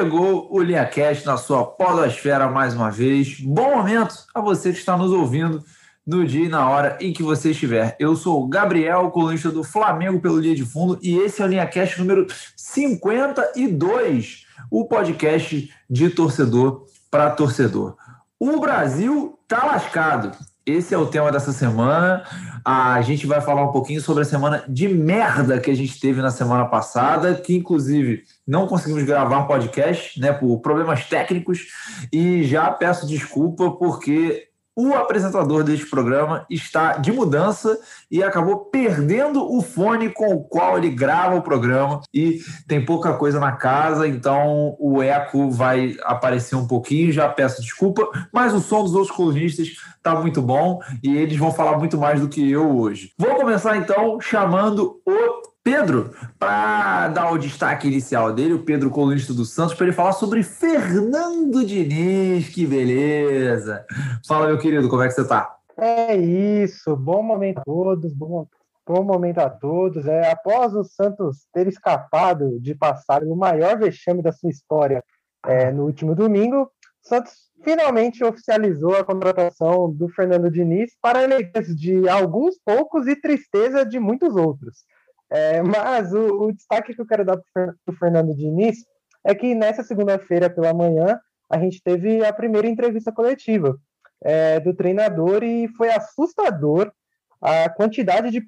Chegou o LinhaCast na sua podosfera mais uma vez. Bom momento a você que está nos ouvindo no dia e na hora em que você estiver. Eu sou o Gabriel, colunista do Flamengo pelo Linha de Fundo, e esse é o LinhaCast número 52, o podcast de torcedor para torcedor. O Brasil tá lascado. Esse é o tema dessa semana. A gente vai falar um pouquinho sobre a semana de merda que a gente teve na semana passada, que inclusive não conseguimos gravar podcast, né, por problemas técnicos, e já peço desculpa porque o apresentador deste programa está de mudança e acabou perdendo o fone com o qual ele grava o programa e tem pouca coisa na casa, então o eco vai aparecer um pouquinho, já peço desculpa, mas o som dos outros colunistas está muito bom e eles vão falar muito mais do que eu hoje. Vou começar então chamando o Pedro, para dar o destaque inicial dele, o Pedro colunista do Santos, para ele falar sobre Fernando Diniz, que beleza! Fala, meu querido, como é que você está? É isso, bom momento a todos, bom, bom momento a todos. É, após o Santos ter escapado de passar o maior vexame da sua história é, no último domingo, o Santos finalmente oficializou a contratação do Fernando Diniz para alegrias de alguns poucos e tristeza de muitos outros. É, mas o, o, destaque que eu quero dar para o Fernando Diniz é que nessa segunda-feira pela manhã a gente teve a primeira entrevista coletiva é, do treinador e foi assustador a quantidade de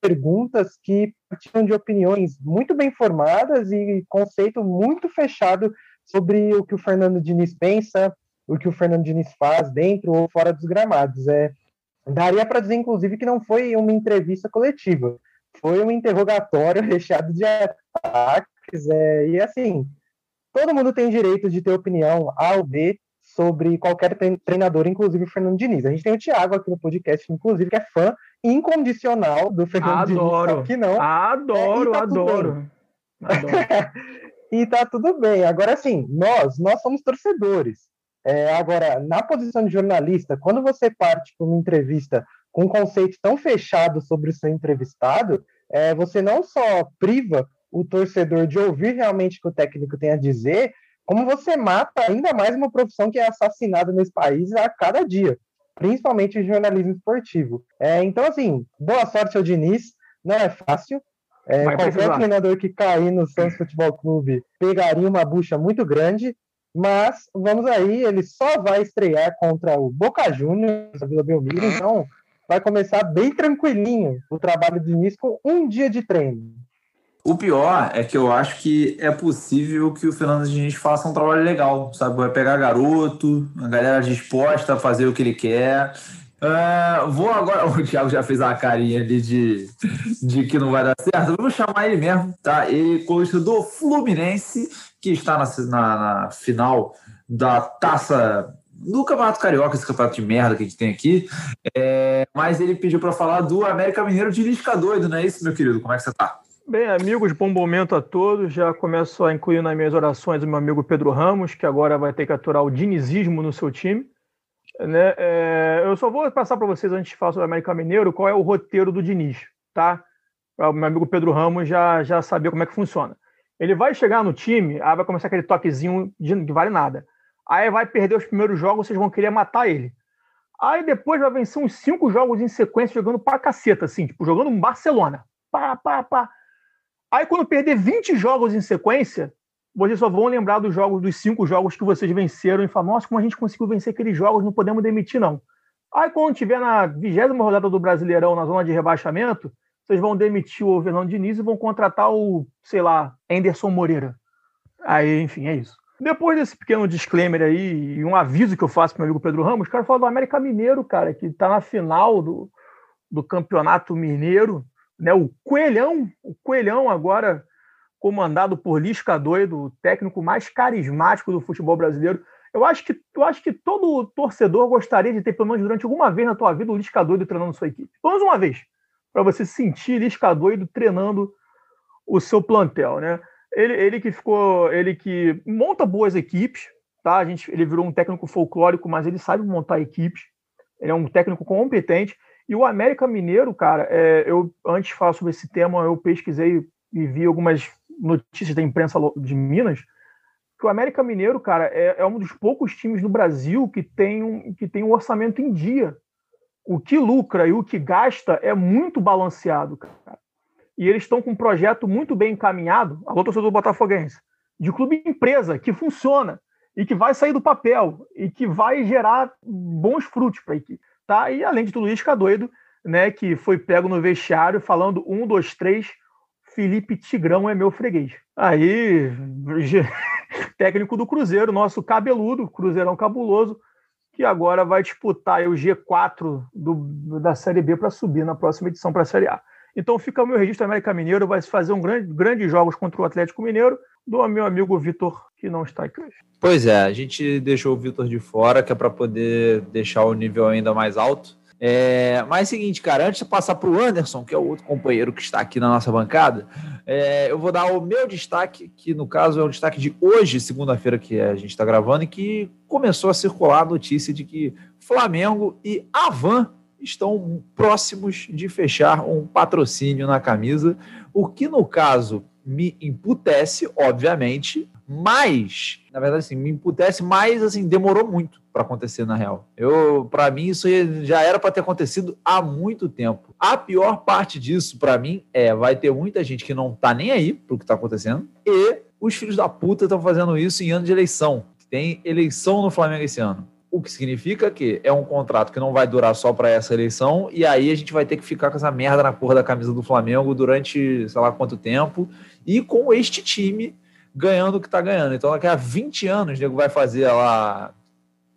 perguntas que partiam de opiniões muito bem formadas e conceito muito fechado sobre o que o Fernando Diniz pensa, o que o Fernando Diniz faz dentro ou fora dos gramados. É, daria para dizer, inclusive, que não foi uma entrevista coletiva foi um interrogatório recheado de ataques. É, e assim, todo mundo tem direito de ter opinião A ou B sobre qualquer treinador, inclusive o Fernando Diniz. A gente tem o Thiago aqui no podcast, inclusive, que é fã incondicional do Fernando adoro, Diniz. Que não. Adoro, é, tá adoro. adoro. e tá tudo bem. Agora, assim, nós, nós somos torcedores. É, agora, na posição de jornalista, quando você parte para uma entrevista com um conceito tão fechado sobre o seu entrevistado, é, você não só priva o torcedor de ouvir realmente o que o técnico tem a dizer, como você mata ainda mais uma profissão que é assassinada nesse país a cada dia, principalmente o jornalismo esportivo. É, então, assim, boa sorte ao Diniz, não é fácil. É, qualquer precisar. treinador que cair no Santos Futebol Clube pegaria uma bucha muito grande, mas vamos aí, ele só vai estrear contra o Boca Juniors, a Vila Belmiro, então vai começar bem tranquilinho o trabalho de início com um dia de treino. O pior é que eu acho que é possível que o Fernando Diniz faça um trabalho legal, sabe? Vai pegar garoto, a galera disposta a fazer o que ele quer. Uh, vou agora. O Thiago já fez a carinha ali de, de que não vai dar certo. Vamos chamar ele mesmo, tá? Ele colunista do Fluminense, que está na, na, na final da taça no Campeonato Carioca, esse campeonato de merda que a gente tem aqui. É, mas ele pediu para falar do América Mineiro de Lisca doido, não é isso, meu querido? Como é que você tá? Bem, amigos, bom momento a todos. Já começo a incluir nas minhas orações o meu amigo Pedro Ramos, que agora vai ter que aturar o dinizismo no seu time. Né? É, eu só vou passar para vocês, antes de falar sobre o América Mineiro, qual é o roteiro do Diniz, tá? Para o meu amigo Pedro Ramos já, já saber como é que funciona. Ele vai chegar no time, aí vai começar aquele toquezinho de, que vale nada. Aí vai perder os primeiros jogos, vocês vão querer matar ele. Aí depois vai vencer uns cinco jogos em sequência jogando pra caceta, assim, tipo, jogando um Barcelona. Pá, pá, pá. Aí quando perder 20 jogos em sequência, vocês só vão lembrar dos jogos, dos cinco jogos que vocês venceram e falar, nossa, como a gente conseguiu vencer aqueles jogos, não podemos demitir, não. Aí quando tiver na vigésima rodada do Brasileirão, na zona de rebaixamento, vocês vão demitir o Fernando Diniz e vão contratar o, sei lá, Anderson Moreira. Aí, enfim, é isso. Depois desse pequeno disclaimer aí e um aviso que eu faço para meu amigo Pedro Ramos, quero falar do América Mineiro, cara, que está na final do, do Campeonato Mineiro, né? O Coelhão, o Coelhão agora comandado por Lisca Doido, o técnico mais carismático do futebol brasileiro. Eu acho que eu acho que todo torcedor gostaria de ter pelo menos durante alguma vez na tua vida o Lisca Doido treinando sua equipe. Pelo menos uma vez, para você sentir Lisca Doido treinando o seu plantel, né? Ele, ele que ficou, ele que monta boas equipes, tá? A gente, ele virou um técnico folclórico, mas ele sabe montar equipes. Ele é um técnico competente. E o América Mineiro, cara, é, eu antes de falar sobre esse tema, eu pesquisei e vi algumas notícias da imprensa de Minas. que o América Mineiro, cara, é, é um dos poucos times do Brasil que tem, um, que tem um orçamento em dia. O que lucra e o que gasta é muito balanceado, cara. E eles estão com um projeto muito bem encaminhado, alô, torcedor Botafoguense, de clube empresa que funciona e que vai sair do papel e que vai gerar bons frutos para a equipe. Tá? E além de tudo isso, fica doido, né, que foi pego no vestiário falando um, dois, três, Felipe Tigrão é meu freguês. Aí, técnico do Cruzeiro, nosso cabeludo, Cruzeirão cabuloso, que agora vai disputar o G4 do, da Série B para subir na próxima edição para a Série A. Então fica o meu registro América Mineiro, vai se fazer um grande, grandes jogos contra o Atlético Mineiro, do meu amigo Vitor, que não está aqui. Pois é, a gente deixou o Vitor de fora, que é para poder deixar o nível ainda mais alto. É, mas é seguinte, cara, antes de passar para o Anderson, que é o outro companheiro que está aqui na nossa bancada, é, eu vou dar o meu destaque, que no caso é o destaque de hoje, segunda-feira, que a gente está gravando, e que começou a circular a notícia de que Flamengo e Avan estão próximos de fechar um patrocínio na camisa, o que no caso me imputece, obviamente, mas, na verdade, assim, me imputece, mas assim, demorou muito para acontecer na real. Eu, para mim, isso já era para ter acontecido há muito tempo. A pior parte disso, para mim, é vai ter muita gente que não tá nem aí pro que tá acontecendo e os filhos da puta estão fazendo isso em ano de eleição. Tem eleição no Flamengo esse ano. O que significa que é um contrato que não vai durar só para essa eleição, e aí a gente vai ter que ficar com essa merda na cor da camisa do Flamengo durante sei lá quanto tempo, e com este time ganhando o que está ganhando. Então, daqui a 20 anos, o nego vai fazer lá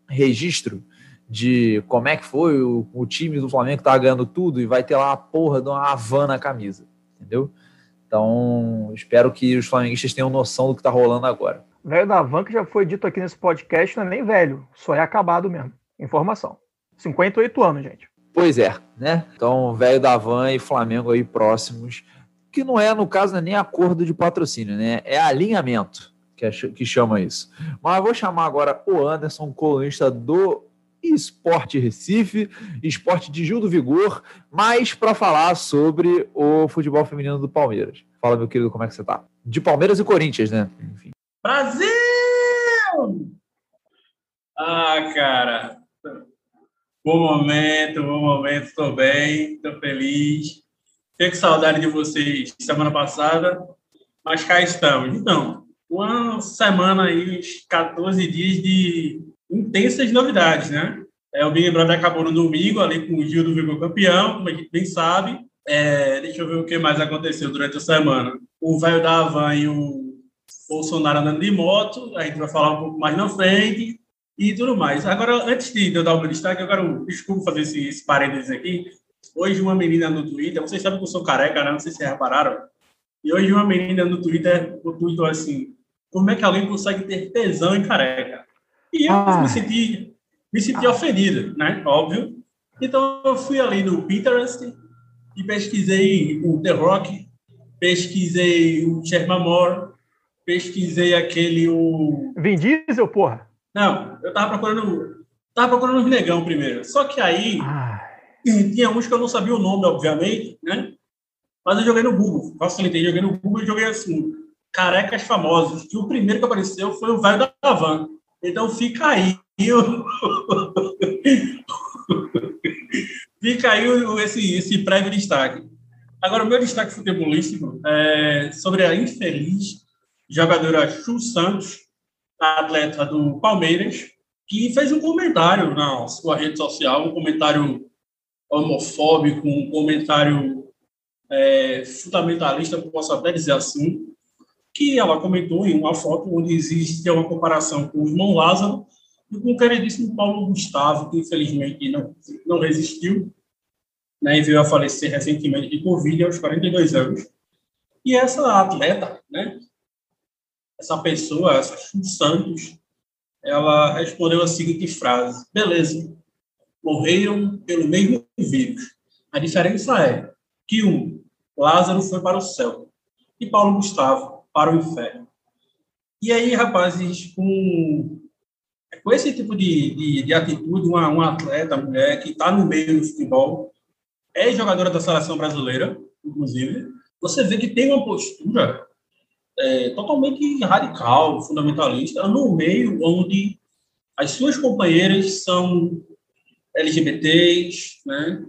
registro de como é que foi o, o time do Flamengo que estava ganhando tudo e vai ter lá a porra de uma Havana camisa, entendeu? Então, espero que os flamenguistas tenham noção do que está rolando agora. Velho da Van, que já foi dito aqui nesse podcast, não é nem velho, só é acabado mesmo. Informação. 58 anos, gente. Pois é, né? Então, velho da Van e Flamengo aí próximos que não é, no caso, é nem acordo de patrocínio, né? É alinhamento que, chama isso. Mas vou chamar agora o Anderson, colunista do Esporte Recife, Esporte de Gil do Vigor, mais para falar sobre o futebol feminino do Palmeiras. Fala, meu querido, como é que você tá? De Palmeiras e Corinthians, né? Enfim. Brasil! Ah, cara. Bom momento, bom momento, estou bem, estou feliz. Fiquei com saudade de vocês semana passada, mas cá estamos. Então, uma semana aí, 14 dias de intensas novidades, né? É, o Big Brother acabou no domingo, ali com o Gil do Vigor campeão, como a gente bem sabe. É, deixa eu ver o que mais aconteceu durante a semana. O velho da Havan e o Bolsonaro andando de moto, a gente vai falar um pouco mais na frente e tudo mais. Agora, antes de eu dar o meu destaque, eu quero, desculpa fazer esse, esse parênteses aqui, Hoje uma menina no Twitter, vocês sabem que eu sou careca, né? Não sei se vocês repararam. E hoje uma menina no Twitter tweetou assim, como é que alguém consegue ter tesão em careca? E eu ah. me senti, me senti ah. ofendido, né? Óbvio. Então eu fui ali no Pinterest e pesquisei o The Rock, pesquisei o Sherman Moore, pesquisei aquele o Vin Diesel, porra. Não, eu tava procurando, tava procurando os negão primeiro. Só que aí ah tinha uns que eu não sabia o nome, obviamente, né? Mas eu joguei no Google, facilitei, joguei no Google e joguei assim, carecas famosos. E o primeiro que apareceu foi o velho da van. Então fica aí. fica aí esse, esse prévio destaque. Agora, o meu destaque futebolístico é sobre a infeliz jogadora Chu Santos, atleta do Palmeiras, que fez um comentário na sua rede social, um comentário homofóbico, um comentário é, fundamentalista, posso até dizer assim, que ela comentou em uma foto onde existe uma comparação com o irmão Lázaro e com o queridíssimo Paulo Gustavo, que infelizmente não, não resistiu né, e veio a falecer recentemente de Covid aos 42 anos. E essa atleta, né, essa pessoa, essa Santos, ela respondeu a seguinte frase: beleza, morreram pelo mesmo vírus. A diferença é que um, Lázaro foi para o céu e Paulo Gustavo para o inferno. E aí, rapazes, com, com esse tipo de, de, de atitude, uma, uma atleta, mulher, que está no meio do futebol, é jogadora da seleção brasileira, inclusive, você vê que tem uma postura é, totalmente radical, fundamentalista, no meio onde as suas companheiras são LGBTs, né?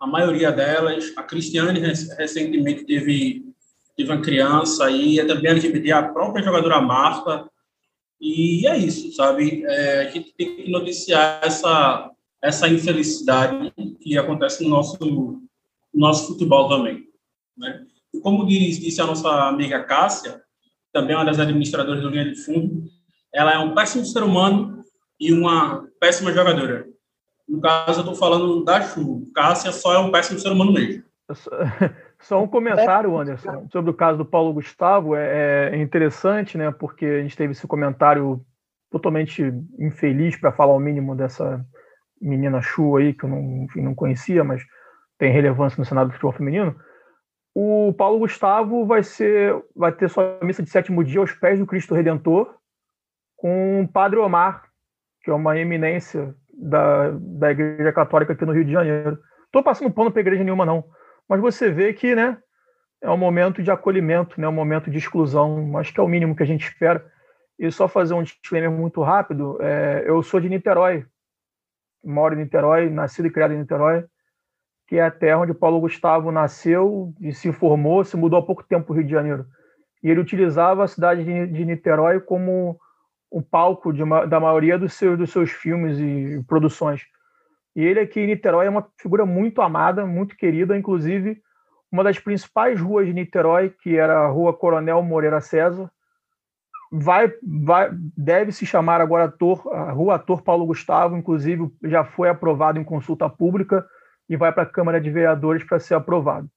A maioria delas, a Cristiane recentemente teve teve uma criança aí, é também LGBT, a própria jogadora Marta, e é isso, sabe? É, a gente tem que noticiar essa, essa infelicidade que acontece no nosso, no nosso futebol também. Né? Como disse a nossa amiga Cássia, também uma das administradoras do Linha de Fundo, ela é um péssimo ser humano e uma péssima jogadora. No caso, eu estou falando da Chu. Cássia só é um péssimo ser humano mesmo. Só um comentário, Anderson, sobre o caso do Paulo Gustavo. É, é interessante, né? Porque a gente teve esse comentário totalmente infeliz, para falar o mínimo, dessa menina Chu aí, que eu não, enfim, não conhecia, mas tem relevância no cenário do futebol feminino. O Paulo Gustavo vai ser, vai ter sua missa de sétimo dia aos pés do Cristo Redentor, com o Padre Omar, que é uma eminência da, da Igreja Católica aqui no Rio de Janeiro. Estou passando pano para igreja nenhuma, não mas você vê que né, é um momento de acolhimento, né, um momento de exclusão. Acho que é o mínimo que a gente espera. E só fazer um disclaimer muito rápido: é, eu sou de Niterói, moro em Niterói, nascido e criado em Niterói, que é a terra onde Paulo Gustavo nasceu e se formou, se mudou há pouco tempo para o Rio de Janeiro. E ele utilizava a cidade de Niterói como o palco uma, da maioria dos seus, dos seus filmes e produções. E ele aqui em Niterói é uma figura muito amada, muito querida, inclusive uma das principais ruas de Niterói, que era a Rua Coronel Moreira César, vai, vai deve se chamar agora Ator, a Rua Ator Paulo Gustavo, inclusive já foi aprovado em consulta pública e vai para a Câmara de Vereadores para ser aprovado.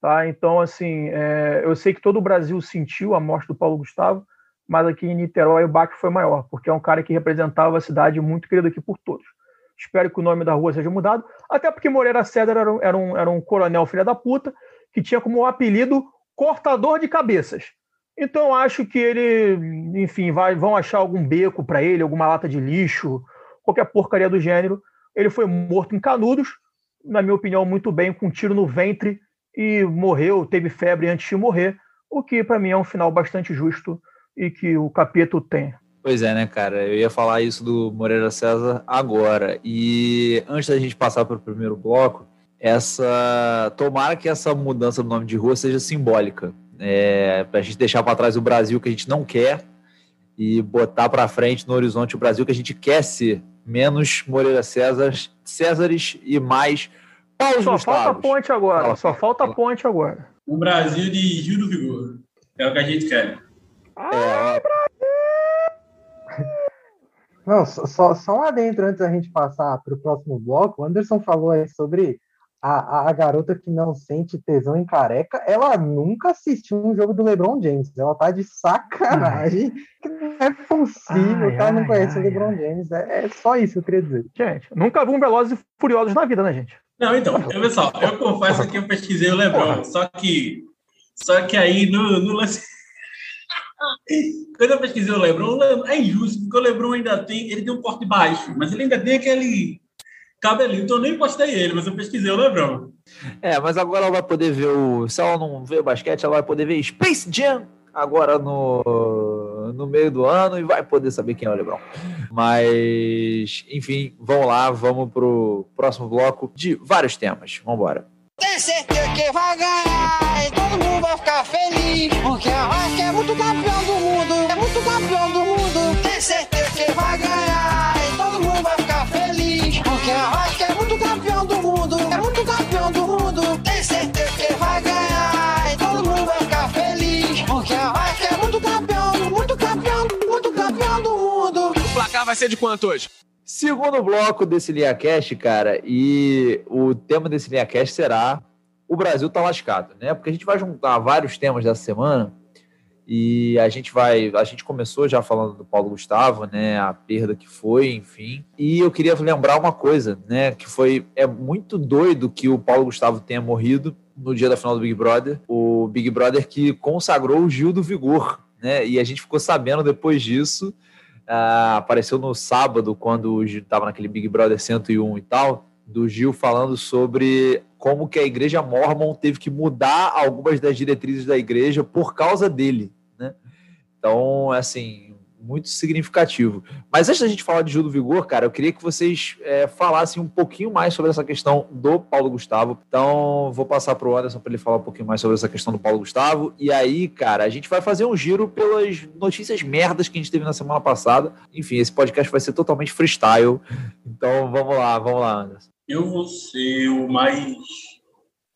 Tá? Então, assim, é, eu sei que todo o Brasil sentiu a morte do Paulo Gustavo, mas aqui em Niterói o baque foi maior, porque é um cara que representava a cidade muito querido aqui por todos. Espero que o nome da rua seja mudado. Até porque Moreira Cedar era, era, um, era um coronel filha da puta que tinha como apelido cortador de cabeças. Então acho que ele, enfim, vai, vão achar algum beco para ele, alguma lata de lixo, qualquer porcaria do gênero. Ele foi morto em Canudos, na minha opinião, muito bem, com um tiro no ventre e morreu, teve febre antes de morrer, o que para mim é um final bastante justo e que o capítulo tem. Pois é, né, cara? Eu ia falar isso do Moreira César agora. E antes da gente passar para o primeiro bloco, essa tomara que essa mudança do nome de rua seja simbólica. É, para a gente deixar para trás o Brasil que a gente não quer e botar para frente no horizonte o Brasil que a gente quer ser. Menos Moreira César, Césares e mais Paulo Só Gustavos. falta ponte agora. Fala, só falta fala. ponte agora. O Brasil de Gil do Vigor. É o que a gente quer. Ah, é, Brasil! Não, só, só um adentro antes da gente passar para o próximo bloco. O Anderson falou aí sobre a, a, garota que não sente tesão em careca. Ela nunca assistiu um jogo do LeBron James. Ela tá de sacanagem. Que não é possível ai, ela não conhece o LeBron James. É, é, só isso que eu queria dizer. Gente, nunca vi um Velozes e Furiosos na vida, né, gente? Não, então, pessoal, eu confesso que eu pesquisei o LeBron, só que, só que aí no, no lance quando eu pesquisei o Lebron, é injusto, porque o Lebron ainda tem, ele tem um corte baixo, mas ele ainda tem aquele cabelinho. Então eu nem postei ele, mas eu pesquisei o Lebron. É, mas agora ela vai poder ver o. Se ela não vê o basquete, ela vai poder ver Space Jam agora no, no meio do ano e vai poder saber quem é o Lebron. Mas, enfim, vamos lá, vamos pro próximo bloco de vários temas. Vamos embora. Tem certeza que vai ganhar e todo mundo vai ficar feliz. Porque a Rock é muito campeão do mundo, é muito campeão do mundo. Tem certeza vai ser de quanto hoje? Segundo bloco desse LinhaCast, cara, e o tema desse LinhaCast será o Brasil tá lascado, né? Porque a gente vai juntar vários temas dessa semana e a gente vai, a gente começou já falando do Paulo Gustavo, né, a perda que foi, enfim. E eu queria lembrar uma coisa, né, que foi é muito doido que o Paulo Gustavo tenha morrido no dia da final do Big Brother, o Big Brother que consagrou o Gil do Vigor, né? E a gente ficou sabendo depois disso Uh, apareceu no sábado, quando o Gil estava naquele Big Brother 101 e tal, do Gil falando sobre como que a igreja mormon teve que mudar algumas das diretrizes da igreja por causa dele. Né? Então, assim, muito significativo. Mas antes da gente falar de Gil do Vigor, cara, eu queria que vocês é, falassem um pouquinho mais sobre essa questão do Paulo Gustavo. Então, vou passar para o Anderson para ele falar um pouquinho mais sobre essa questão do Paulo Gustavo. E aí, cara, a gente vai fazer um giro pelas notícias merdas que a gente teve na semana passada. Enfim, esse podcast vai ser totalmente freestyle. Então, vamos lá, vamos lá, Anderson. Eu vou ser o mais.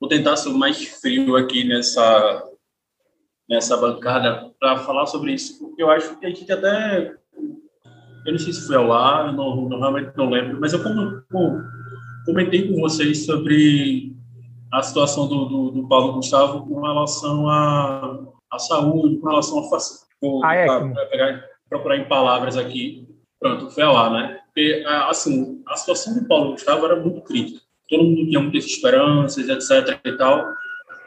Vou tentar ser o mais frio aqui nessa nessa bancada para falar sobre isso, porque eu acho que a gente até. Eu não sei se foi ao lá, não, não, realmente não lembro, mas eu como, como, comentei com vocês sobre a situação do, do, do, Paulo Gustavo com relação à, à saúde, com relação a. Vou pegar, procurar em palavras aqui. Pronto, foi lá, né? Porque, assim, a situação do Paulo Gustavo era muito crítica. Todo mundo tinha muitas esperanças, etc. e tal.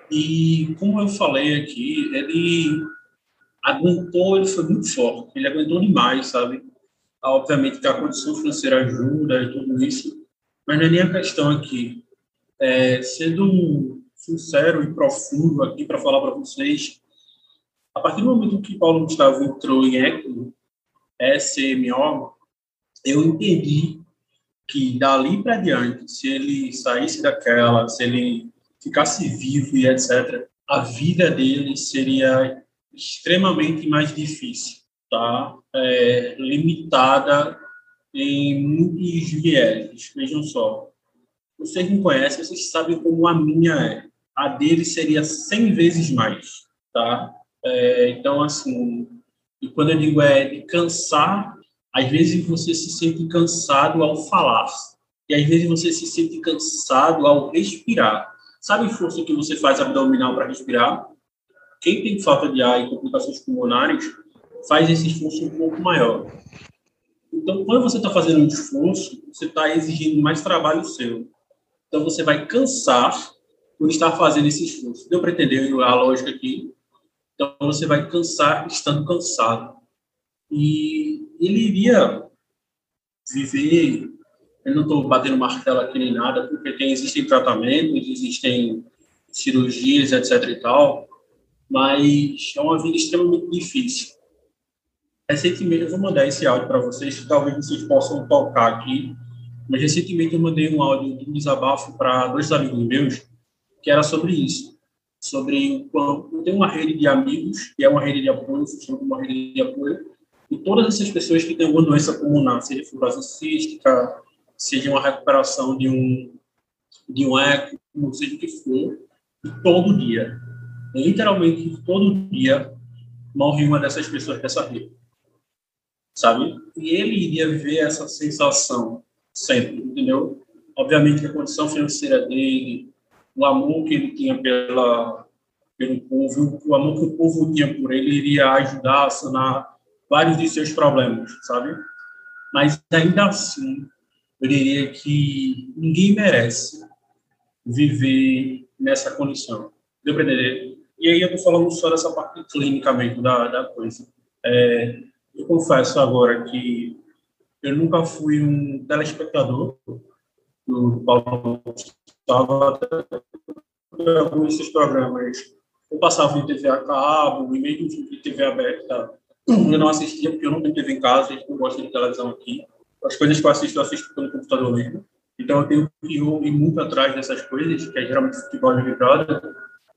E, como eu falei aqui, ele aguentou, ele foi muito forte, ele aguentou demais, sabe? Ah, obviamente que a condição financeira ajuda e tudo isso, mas não é nem a questão aqui. É, sendo sincero e profundo aqui para falar para vocês, a partir do momento que Paulo Gustavo entrou em ECMO, SMO, eu entendi que dali para diante, se ele saísse daquela, se ele ficasse vivo e etc., a vida dele seria extremamente mais difícil, tá? É, limitada em muitos vieses. Vejam só, vocês me conhecem, vocês sabem como a minha é. A dele seria 100 vezes mais, tá? É, então, assim, e quando eu digo é de cansar, às vezes você se sente cansado ao falar, e às vezes você se sente cansado ao respirar. Sabe força que você faz abdominal para respirar? Quem tem falta de ar e complicações pulmonares faz esse esforço um pouco maior. Então, quando você está fazendo um esforço, você está exigindo mais trabalho seu. Então, você vai cansar por estar fazendo esse esforço. Deu para entender a lógica aqui? Então, você vai cansar estando cansado. E ele iria viver eu não estou batendo martelo aqui nem nada, porque tem, existem tratamentos, existem cirurgias, etc. e tal, mas é uma vida extremamente difícil. Recentemente, eu vou mandar esse áudio para vocês, que talvez vocês possam tocar aqui, mas recentemente eu mandei um áudio de um desabafo para dois amigos meus, que era sobre isso, sobre quando tem uma rede de amigos, que é uma rede de apoio, funciona como uma rede de apoio, e todas essas pessoas que têm alguma doença pulmonar, seja fibrose cística, seja uma recuperação de um, de um eco, seja o que for, todo dia. Literalmente, todo dia morre uma dessas pessoas dessa rede. Sabe? E ele iria ver essa sensação sempre, entendeu? Obviamente a condição financeira dele, o amor que ele tinha pela, pelo povo, o amor que o povo tinha por ele iria ajudar a sanar vários de seus problemas, sabe? Mas ainda assim, eu diria que ninguém merece viver nessa condição. Deu para entender? E aí eu estou falando só dessa parte clínica mesmo da, da coisa. É, eu confesso agora que eu nunca fui um telespectador do Paulo Gustavo, alguns desses programas eu passava em TV a cabo, e mesmo em TV aberta, eu não assistia porque eu não tenho TV em casa, a gente não gosta de televisão aqui as coisas que eu assisto, eu assisto pelo computador mesmo. Então, eu tenho que ir muito atrás dessas coisas, que é geralmente futebol e Big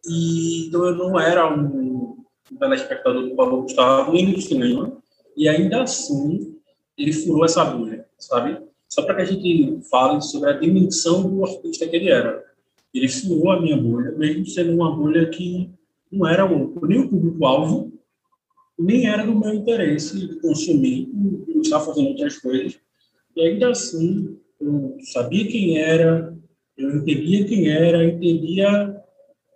E, então, eu não era um, telespectador do Paulo Gustavo, nem do cinema. E ainda assim, ele furou essa bolha, sabe? Só para que a gente fale sobre a dimensão do artista que ele era. Ele furou a minha bolha, mesmo sendo uma bolha que não era um, nem o público-alvo, nem era do meu interesse de consumir, de estar fazendo outras coisas. E ainda assim, eu sabia quem era, eu entendia quem era, entendia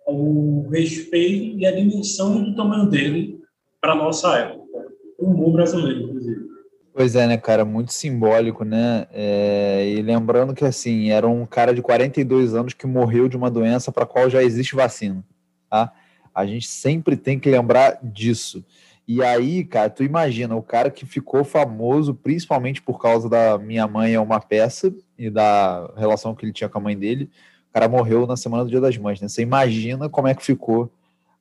o respeito e a dimensão do tamanho dele para a nossa época. Um bom brasileiro, inclusive. Pois é, né, cara? Muito simbólico, né? É... E lembrando que, assim, era um cara de 42 anos que morreu de uma doença para a qual já existe vacina, tá? A gente sempre tem que lembrar disso. E aí, cara, tu imagina, o cara que ficou famoso principalmente por causa da Minha Mãe é uma peça e da relação que ele tinha com a mãe dele, o cara morreu na semana do Dia das Mães, né? Você imagina como é que ficou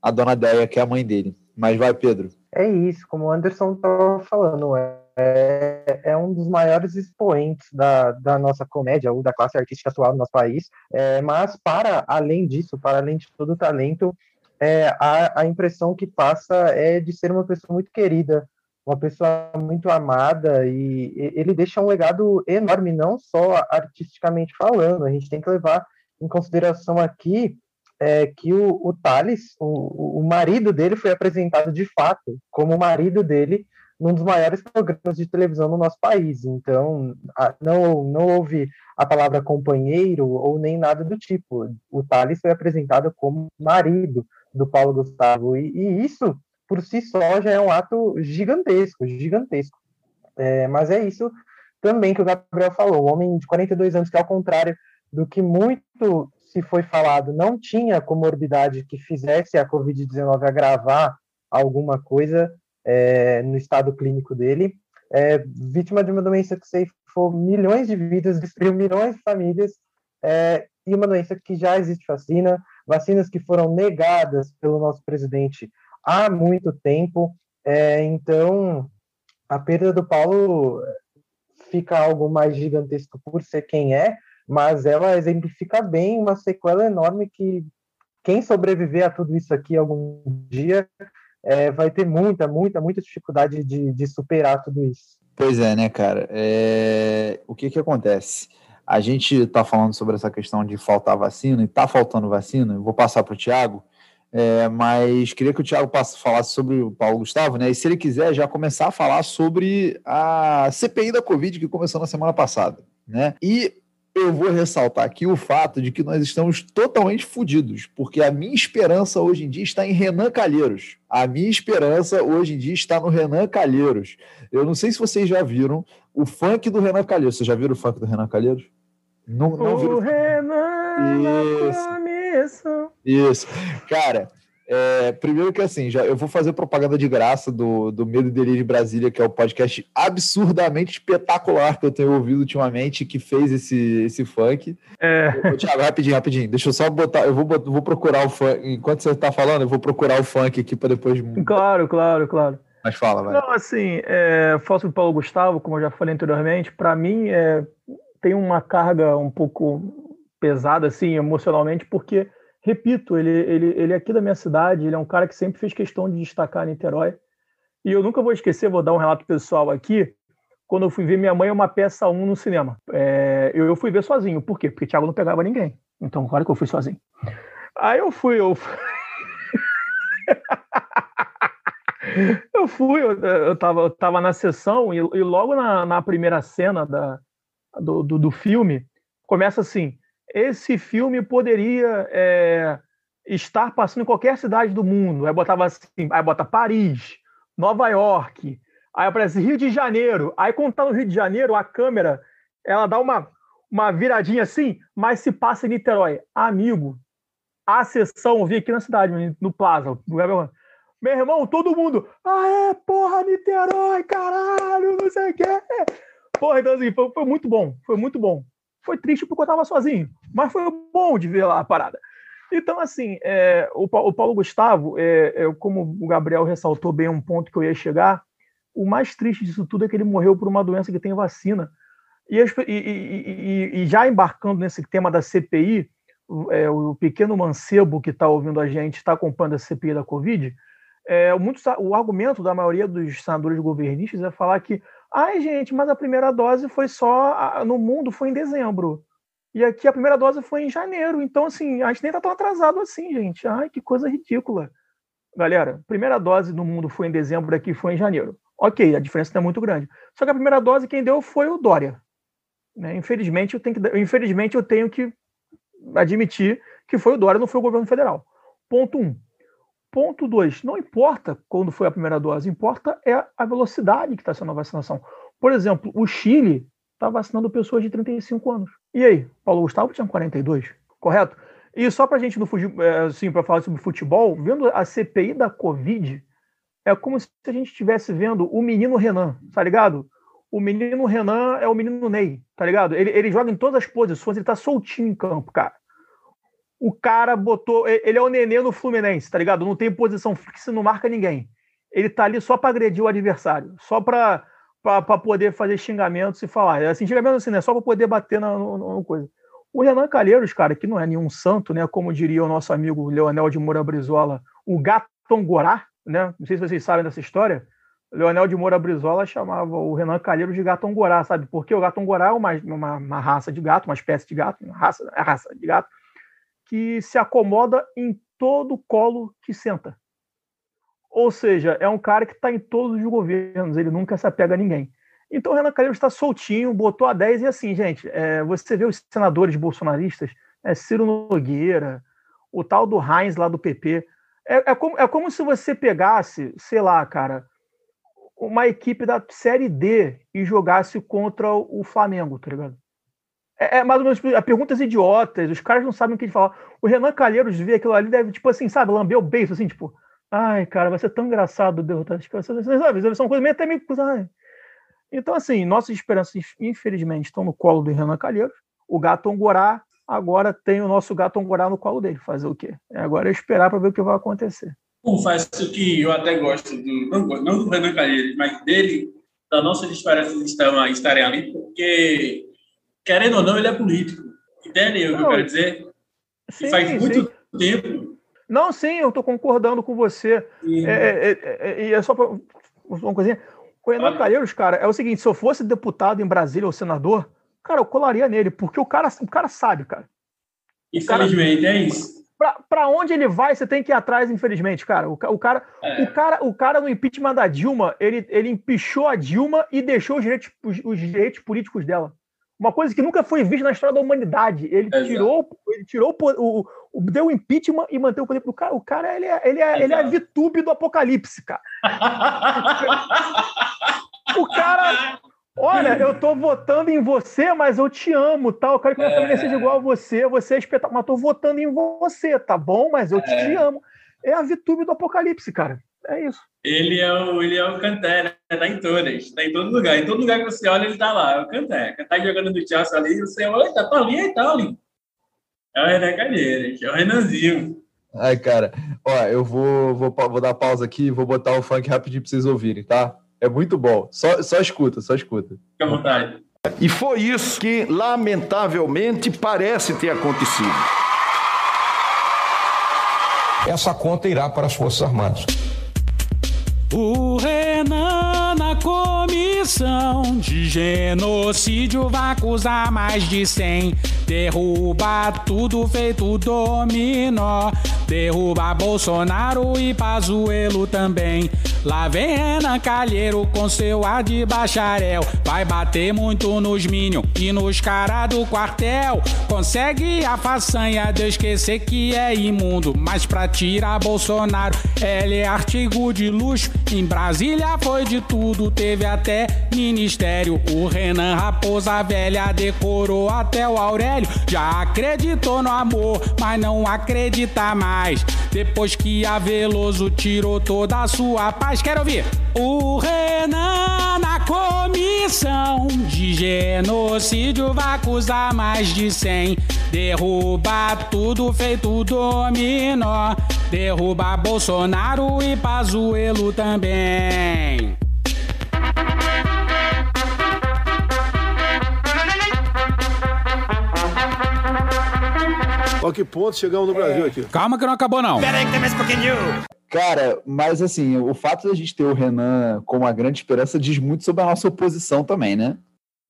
a dona Deia, que é a mãe dele. Mas vai, Pedro. É isso, como o Anderson estava falando, é, é, é, um dos maiores expoentes da, da nossa comédia ou da classe artística atual no nosso país, é, mas para além disso, para além de todo o talento, é, a, a impressão que passa é de ser uma pessoa muito querida, uma pessoa muito amada e ele deixa um legado enorme, não só artisticamente falando. A gente tem que levar em consideração aqui é, que o, o Thales, o, o marido dele, foi apresentado de fato como marido dele num dos maiores programas de televisão no nosso país. Então, não, não houve a palavra companheiro ou nem nada do tipo. O Thales foi apresentado como marido do Paulo Gustavo. E, e isso por si só já é um ato gigantesco, gigantesco. É, mas é isso também que o Gabriel falou, um homem de 42 anos que, ao contrário do que muito se foi falado, não tinha comorbidade que fizesse a Covid-19 agravar alguma coisa é, no estado clínico dele, é, vítima de uma doença que ceifou milhões de vidas, destruiu milhões de famílias, é, e uma doença que já existe vacina, vacinas que foram negadas pelo nosso presidente há muito tempo. É, então, a perda do Paulo fica algo mais gigantesco por ser quem é, mas ela exemplifica bem uma sequela enorme que quem sobreviver a tudo isso aqui algum dia é, vai ter muita, muita, muita dificuldade de, de superar tudo isso. Pois é, né, cara? É... O que que acontece? A gente está falando sobre essa questão de faltar vacina e está faltando vacina. Vou passar para o Tiago é, mas queria que o Thiago falasse sobre o Paulo Gustavo, né? E se ele quiser já começar a falar sobre a CPI da Covid que começou na semana passada, né? E eu vou ressaltar aqui o fato de que nós estamos totalmente fodidos, porque a minha esperança hoje em dia está em Renan Calheiros. A minha esperança hoje em dia está no Renan Calheiros. Eu não sei se vocês já viram o funk do Renan Calheiros. Vocês já viram o funk do Renan Calheiros? Não, não o viram? Renan Isso. Isso. Isso. Cara, é, primeiro que assim, já eu vou fazer propaganda de graça do, do Medo e Delírio de Brasília, que é o podcast absurdamente espetacular que eu tenho ouvido ultimamente, que fez esse, esse funk. É. Tiago, rapidinho, rapidinho. Deixa eu só botar, eu vou, vou procurar o funk. Enquanto você está falando, eu vou procurar o funk aqui para depois. Claro, claro, claro. Mas fala, vai. Não, assim, é, Fóssil Paulo Gustavo, como eu já falei anteriormente, para mim é, tem uma carga um pouco pesada, assim, emocionalmente, porque, repito, ele, ele, ele é aqui da minha cidade, ele é um cara que sempre fez questão de destacar Niterói. E eu nunca vou esquecer, vou dar um relato pessoal aqui, quando eu fui ver Minha Mãe uma peça 1 no cinema. É, eu, eu fui ver sozinho. Por quê? Porque Thiago não pegava ninguém. Então, claro que eu fui sozinho. Aí eu fui, eu fui... eu fui, eu, eu, tava, eu tava na sessão e, e logo na, na primeira cena da, do, do, do filme, começa assim: esse filme poderia é, estar passando em qualquer cidade do mundo. Aí botava assim, aí bota Paris, Nova York, aí aparece Rio de Janeiro. Aí quando tá no Rio de Janeiro, a câmera ela dá uma, uma viradinha assim, mas se passa em Niterói. Amigo, a sessão eu vi aqui na cidade, no Plaza, no Gabriel. Meu irmão, todo mundo, ah, é, porra, Niterói, caralho, não sei o quê. Porra, então assim, foi, foi muito bom, foi muito bom. Foi triste porque eu estava sozinho, mas foi bom de ver lá a parada. Então, assim, é, o, o, Paulo Gustavo, é, é, como o Gabriel ressaltou bem um ponto que eu ia chegar, o mais triste disso tudo é que ele morreu por uma doença que tem vacina. E, e, e, e já embarcando nesse tema da CPI, é, o pequeno mancebo que está ouvindo a gente, está acompanhando a CPI da Covid, é, muito, o argumento da maioria dos senadores governistas é falar que Ai, gente, mas a primeira dose foi só. No mundo foi em dezembro. E aqui a primeira dose foi em janeiro. Então, assim, a gente nem tá tão atrasado assim, gente. Ai, que coisa ridícula. Galera, primeira dose no mundo foi em dezembro, aqui foi em janeiro. Ok, a diferença não é muito grande. Só que a primeira dose quem deu foi o Dória. Né? Infelizmente, eu tenho que, infelizmente, eu tenho que admitir que foi o Dória, não foi o governo federal. Ponto um. Ponto 2, não importa quando foi a primeira dose, importa é a velocidade que está sendo a vacinação. Por exemplo, o Chile está vacinando pessoas de 35 anos. E aí, Paulo Gustavo tinha 42, correto? E só para a gente, é, assim, para falar sobre futebol, vendo a CPI da Covid, é como se a gente estivesse vendo o menino Renan, tá ligado? O menino Renan é o menino Ney, tá ligado? Ele, ele joga em todas as posições, ele tá soltinho em campo, cara o cara botou. Ele é o nenê no Fluminense, tá ligado? Não tem posição fixa, não marca ninguém. ele tá ali só para agredir o adversário, só para poder fazer xingamentos e falar. Assim, xingamentos assim, né? Só para poder bater na, na, na, coisa. O Renan Calheiros, cara, que não é nenhum santo, né? Como diria o nosso amigo Leonel de Moura Brizola, o Gatongorá, né? Não sei se vocês sabem dessa história. Leonel de Moura Brizola chamava o Renan Calheiros de Gatongorá, sabe? Porque o Gatongorá é uma, uma, uma, raça de gato, uma espécie de gato, uma raça, é raça de gato, que se acomoda em todo colo que senta. Ou seja, é um cara que está em todos os governos, ele nunca se apega a ninguém. Então o Renan Calheiros está soltinho, botou a 10 e assim, gente, é, você vê os senadores bolsonaristas, é, Ciro Nogueira, o tal do Heinz lá do PP, é, é, como, é como se você pegasse, sei lá, cara, uma equipe da Série D e jogasse contra o Flamengo, tá ligado? É, é mais ou menos tipo, perguntas idiotas, os caras não sabem o que falar. O Renan Calheiros vê aquilo ali, deve, tipo assim, sabe, lamber o beijo, assim, tipo, Ai, cara, vai ser tão engraçado derrotar as crianças. Sabe, são coisas meio até meio. Ai. Então, assim, nossas esperanças, infelizmente, estão no colo do Renan Calheiros. O gato Angorá agora tem o nosso gato Angorá no colo dele. Fazer o quê? É agora esperar para ver o que vai acontecer. Confesso que eu até gosto do, não do Renan Calheiros, mas dele, da nossa esperanças estarem ali, porque, querendo ou não, ele é político. Entende o que eu quero dizer? Sim, e faz muito sim. tempo não, sim, eu estou concordando com você. E é, é, é, é, é, só pra, uma coisinha. O Renan Calheiros, cara, é o seguinte: se eu fosse deputado em Brasília ou senador, cara, eu colaria nele, porque o cara, o cara sabe, cara. Infelizmente, cara, é isso. Para onde ele vai, você tem que ir atrás, infelizmente, cara. O, o, cara, é. o, cara, o cara no impeachment da Dilma, ele, ele empichou a Dilma e deixou os direitos, os, os direitos políticos dela. Uma coisa que nunca foi vista na história da humanidade. Ele tirou, ele tirou o, o, deu impeachment e manteve o poder. O cara, o cara ele, é, ele, é, ele é a VTube do apocalipse, cara. o cara. Olha, eu tô votando em você, mas eu te amo, tá? Eu quero que minha é... família seja igual a você, você é espetacular, mas tô votando em você, tá bom? Mas eu te é... amo. É a VTube do apocalipse, cara. É isso. Ele é o, ele é o Canté, né? Tá em todas, tá em todo lugar. Em todo lugar que você olha, ele tá lá. É o Canté. Canté jogando no Chelsea ali, você olha, tá, tá ali, tá ali. É o Renan Calheiros, é o Renanzinho. Ai, cara, ó, eu vou, vou, vou dar pausa aqui e vou botar o funk rapidinho pra vocês ouvirem, tá? É muito bom. Só, só escuta, só escuta. Fica à vontade. E foi isso que, lamentavelmente, parece ter acontecido. Essa conta irá para as Forças Armadas. O Renan na comissão de genocídio vai acusar mais de cem. Derruba tudo feito dominó. Derruba Bolsonaro e Pazuelo também. Lá vem Renan Calheiro com seu ar de bacharel. Vai bater muito nos Minion e nos cara do quartel. Consegue a façanha de esquecer que é imundo. Mas pra tirar Bolsonaro, ele é artigo de luxo. Em Brasília foi de tudo, teve até ministério. O Renan Raposa Velha decorou até o Aurélio. Já acreditou no amor, mas não acredita mais. Depois que a Veloso tirou toda a sua paz, quero ouvir. O Renan na comissão de genocídio vai acusar mais de cem. Derruba tudo feito dominó. Derruba Bolsonaro e Pazuelo também. Olha que ponto chegamos no Brasil aqui. Calma que não acabou, não. Pera aí que tem mais um pouquinho. Cara, mas assim, o fato da gente ter o Renan como a grande esperança diz muito sobre a nossa oposição também, né?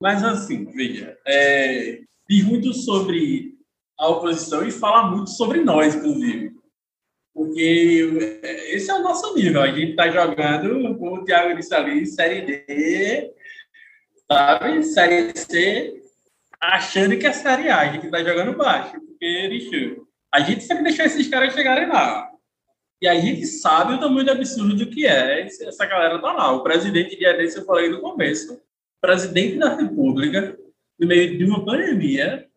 Mas assim, veja, é, diz muito sobre a oposição e fala muito sobre nós, inclusive. Porque esse é o nosso nível. A gente está jogando, como o Thiago disse ali, Série D, sabe? Série C, achando que é Série A. A gente está jogando baixo porque, bicho, a gente sempre deixou esses caras chegarem lá. E a gente sabe o tamanho do absurdo que é essa galera tá lá. O presidente de Adência, eu falei no começo, presidente da República, no meio de uma pandemia,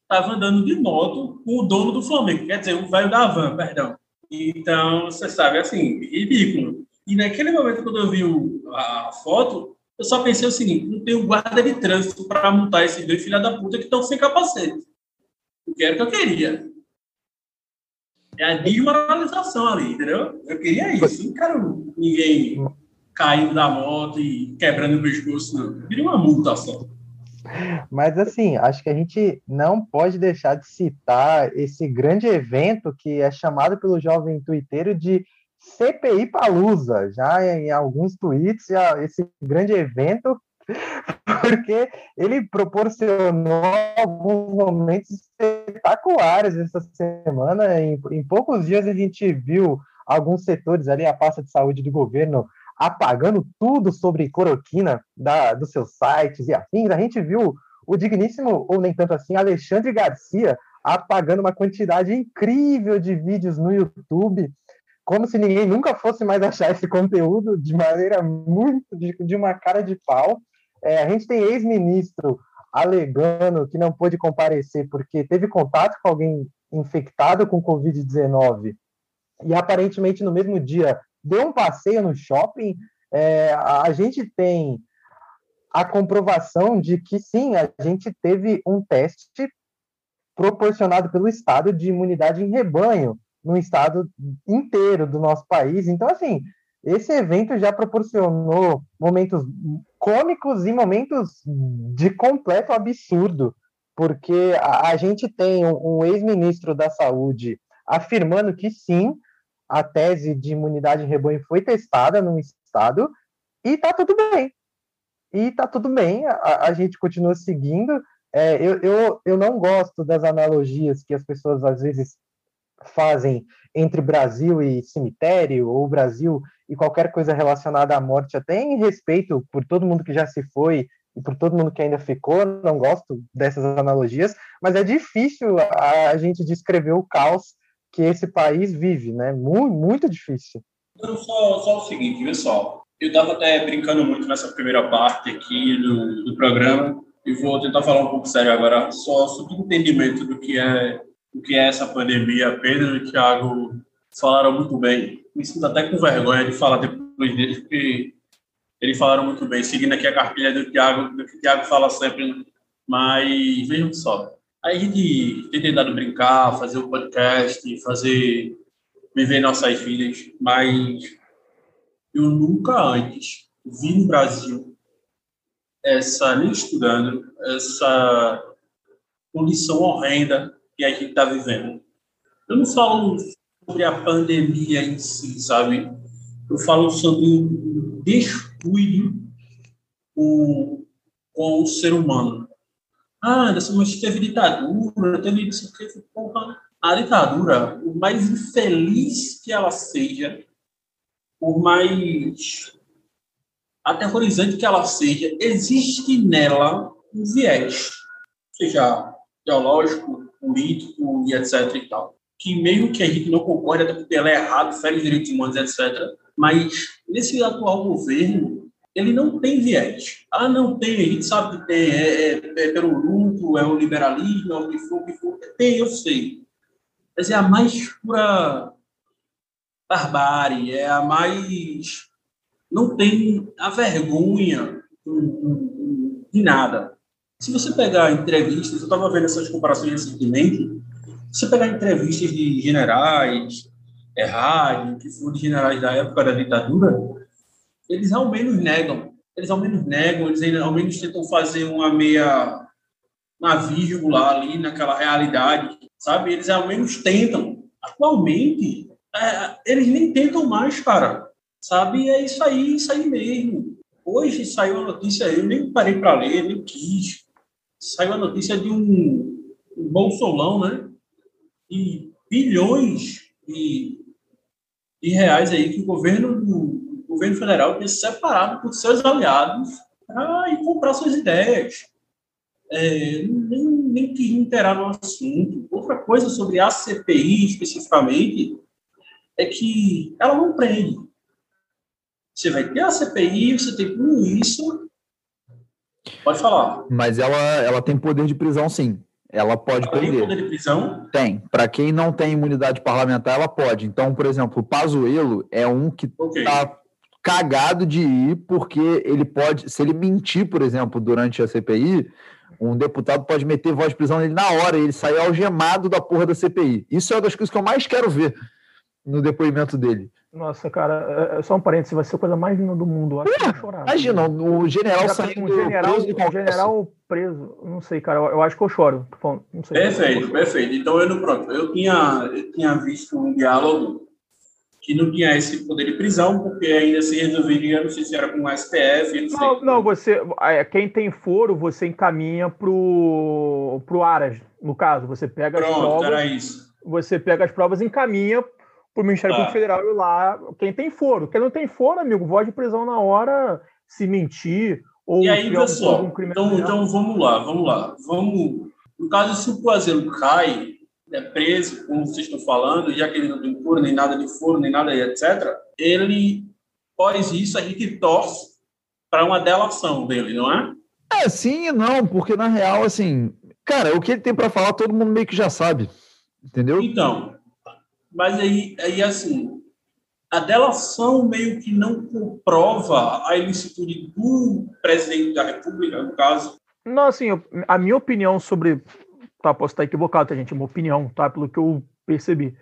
estava andando de moto com o dono do Flamengo, quer dizer, o velho da van, perdão. Então, você sabe, assim, ridículo. E naquele momento, quando eu vi a foto, eu só pensei o seguinte: não um guarda de trânsito para montar esses dois filha da puta que estão sem capacete que era o que eu queria. É a desmoralização ali, entendeu? Eu queria isso. Não quero ninguém caindo da moto e quebrando o pescoço, não. Eu queria uma multa só. Mas assim, acho que a gente não pode deixar de citar esse grande evento que é chamado pelo jovem tuiteiro de CPI Palusa, já em alguns tweets, já esse grande evento, porque ele proporcionou alguns momentos espetaculares essa semana. Em, em poucos dias a gente viu alguns setores ali, a pasta de saúde do governo apagando tudo sobre cloroquina da, dos seus sites e afins. A gente viu o digníssimo, ou nem tanto assim, Alexandre Garcia apagando uma quantidade incrível de vídeos no YouTube, como se ninguém nunca fosse mais achar esse conteúdo de maneira muito de, de uma cara de pau. É, a gente tem ex-ministro alegando que não pôde comparecer porque teve contato com alguém infectado com Covid-19 e aparentemente no mesmo dia deu um passeio no shopping, é, a gente tem a comprovação de que sim, a gente teve um teste proporcionado pelo Estado de imunidade em rebanho no estado inteiro do nosso país. Então, assim, esse evento já proporcionou momentos cômicos e momentos de completo absurdo, porque a, a gente tem um, um ex-ministro da Saúde afirmando que sim, a tese de imunidade em rebanho foi testada no estado e tá tudo bem. E tá tudo bem, a, a gente continua seguindo. É, eu, eu, eu não gosto das analogias que as pessoas às vezes fazem entre Brasil e cemitério, ou Brasil e qualquer coisa relacionada à morte, até em respeito por todo mundo que já se foi e por todo mundo que ainda ficou, não gosto dessas analogias, mas é difícil a, gente descrever o caos que esse país vive, né? Muito, muito difícil. Só, só o seguinte, pessoal. Eu estava até brincando muito nessa primeira parte aqui do, do programa e vou tentar falar um pouco sério agora, só sobre o entendimento do que é o que é essa pandemia. Pedro e Thiago falaram muito bem. Me sinto até com vergonha de falar depois deles, porque eles falaram muito bem, seguindo aqui a cartilha do Thiago, do que o Thiago fala sempre. Mas vejam só, a gente tem tentado brincar, fazer o um podcast, fazer viver nossas vidas, mas eu nunca antes vi no Brasil essa, nem estudando, essa condição horrenda que a gente está vivendo. Eu não falo sobre a pandemia em si, sabe? Eu falo sobre o descuido com, com o ser humano. Ah, Anderson, mas teve ditadura, teve isso aqui. Porra, a ditadura, o mais infeliz que ela seja, por mais aterrorizante que ela seja, existe nela um viés, seja ideológico, político e etc e tal, que meio que a gente não concorda, até porque ela é errada, fere os direitos humanos, etc. Mas nesse atual governo, ele não tem viés. Ah, não tem, a gente sabe que tem, é, é, é pelo lucro, é o liberalismo, é o que for, o que for. Tem, eu sei. Mas é a mais pura barbárie, é a mais. Não tem a vergonha de nada. Se você pegar entrevistas, eu estava vendo essas comparações recentemente, se você pegar entrevistas de generais, é que foram de generais da época da ditadura, eles ao menos negam. Eles ao menos negam, eles ao menos tentam fazer uma meia uma vírgula ali naquela realidade, sabe? Eles ao menos tentam. Atualmente, é, eles nem tentam mais, cara. Sabe? É isso aí, isso aí mesmo. Hoje saiu a notícia, eu nem parei para ler, nem quis. Saiu a notícia de um, um bolsolão, né? E bilhões de, de reais aí que o governo do, o governo federal tinha se separado por seus aliados para ir comprar suas ideias. É, nem, nem quis interar no assunto. Outra coisa sobre a CPI, especificamente, é que ela não prende. Você vai ter a CPI, você tem tudo isso. Pode falar. Mas ela, ela tem poder de prisão, sim. Ela pode ela prender. Tem poder de prisão? Tem. Para quem não tem imunidade parlamentar, ela pode. Então, por exemplo, o Pazuello é um que está okay. Tá cagado de ir, porque ele pode, se ele mentir, por exemplo, durante a CPI, Um deputado pode meter voz de prisão nele na hora, ele sair algemado da porra da CPI. Isso é uma das coisas que eu mais quero ver no depoimento dele. Nossa, cara, é, é só um parênteses, vai ser a coisa mais linda do mundo. Eu acho que eu vou chorar. Imagina, o general Já saindo um general, preso do um general preso, não sei, cara, eu, eu acho que eu choro. Falando, Não sei. Perfeito, perfeito. Então, eu, não- pronto, eu tinha, eu tinha visto um diálogo que não tinha esse poder de prisão, porque ainda se resolveria, não sei se era com o STF, não sei. Não, não, você, é, quem tem foro, você encaminha pro, pro Aras, no caso, você pega as Pronto, provas, era isso. você pega as provas e encaminha pro Ministério Tá. Público Federal e lá, quem tem foro. Quem não tem foro, amigo, voz de prisão na hora, se mentir, ou E aí, pessoal, algum crime então, então vamos lá, vamos lá. Vamos. No caso, se o Coazelo cai, é preso, como vocês estão falando, já que ele não tem foro, nem nada de foro, nem nada, etc., ele, após isso, a gente torce para uma delação dele, não é? É, sim e não, porque na real, assim, cara, o que ele tem pra falar, todo mundo meio que já sabe. Entendeu? Então, mas aí, aí assim, a delação meio que não comprova a ilicitude do presidente da República, no caso. Não, assim, a minha opinião sobre. Tá, posso estar equivocado, tá, gente? É uma opinião, tá? Pelo que eu percebi.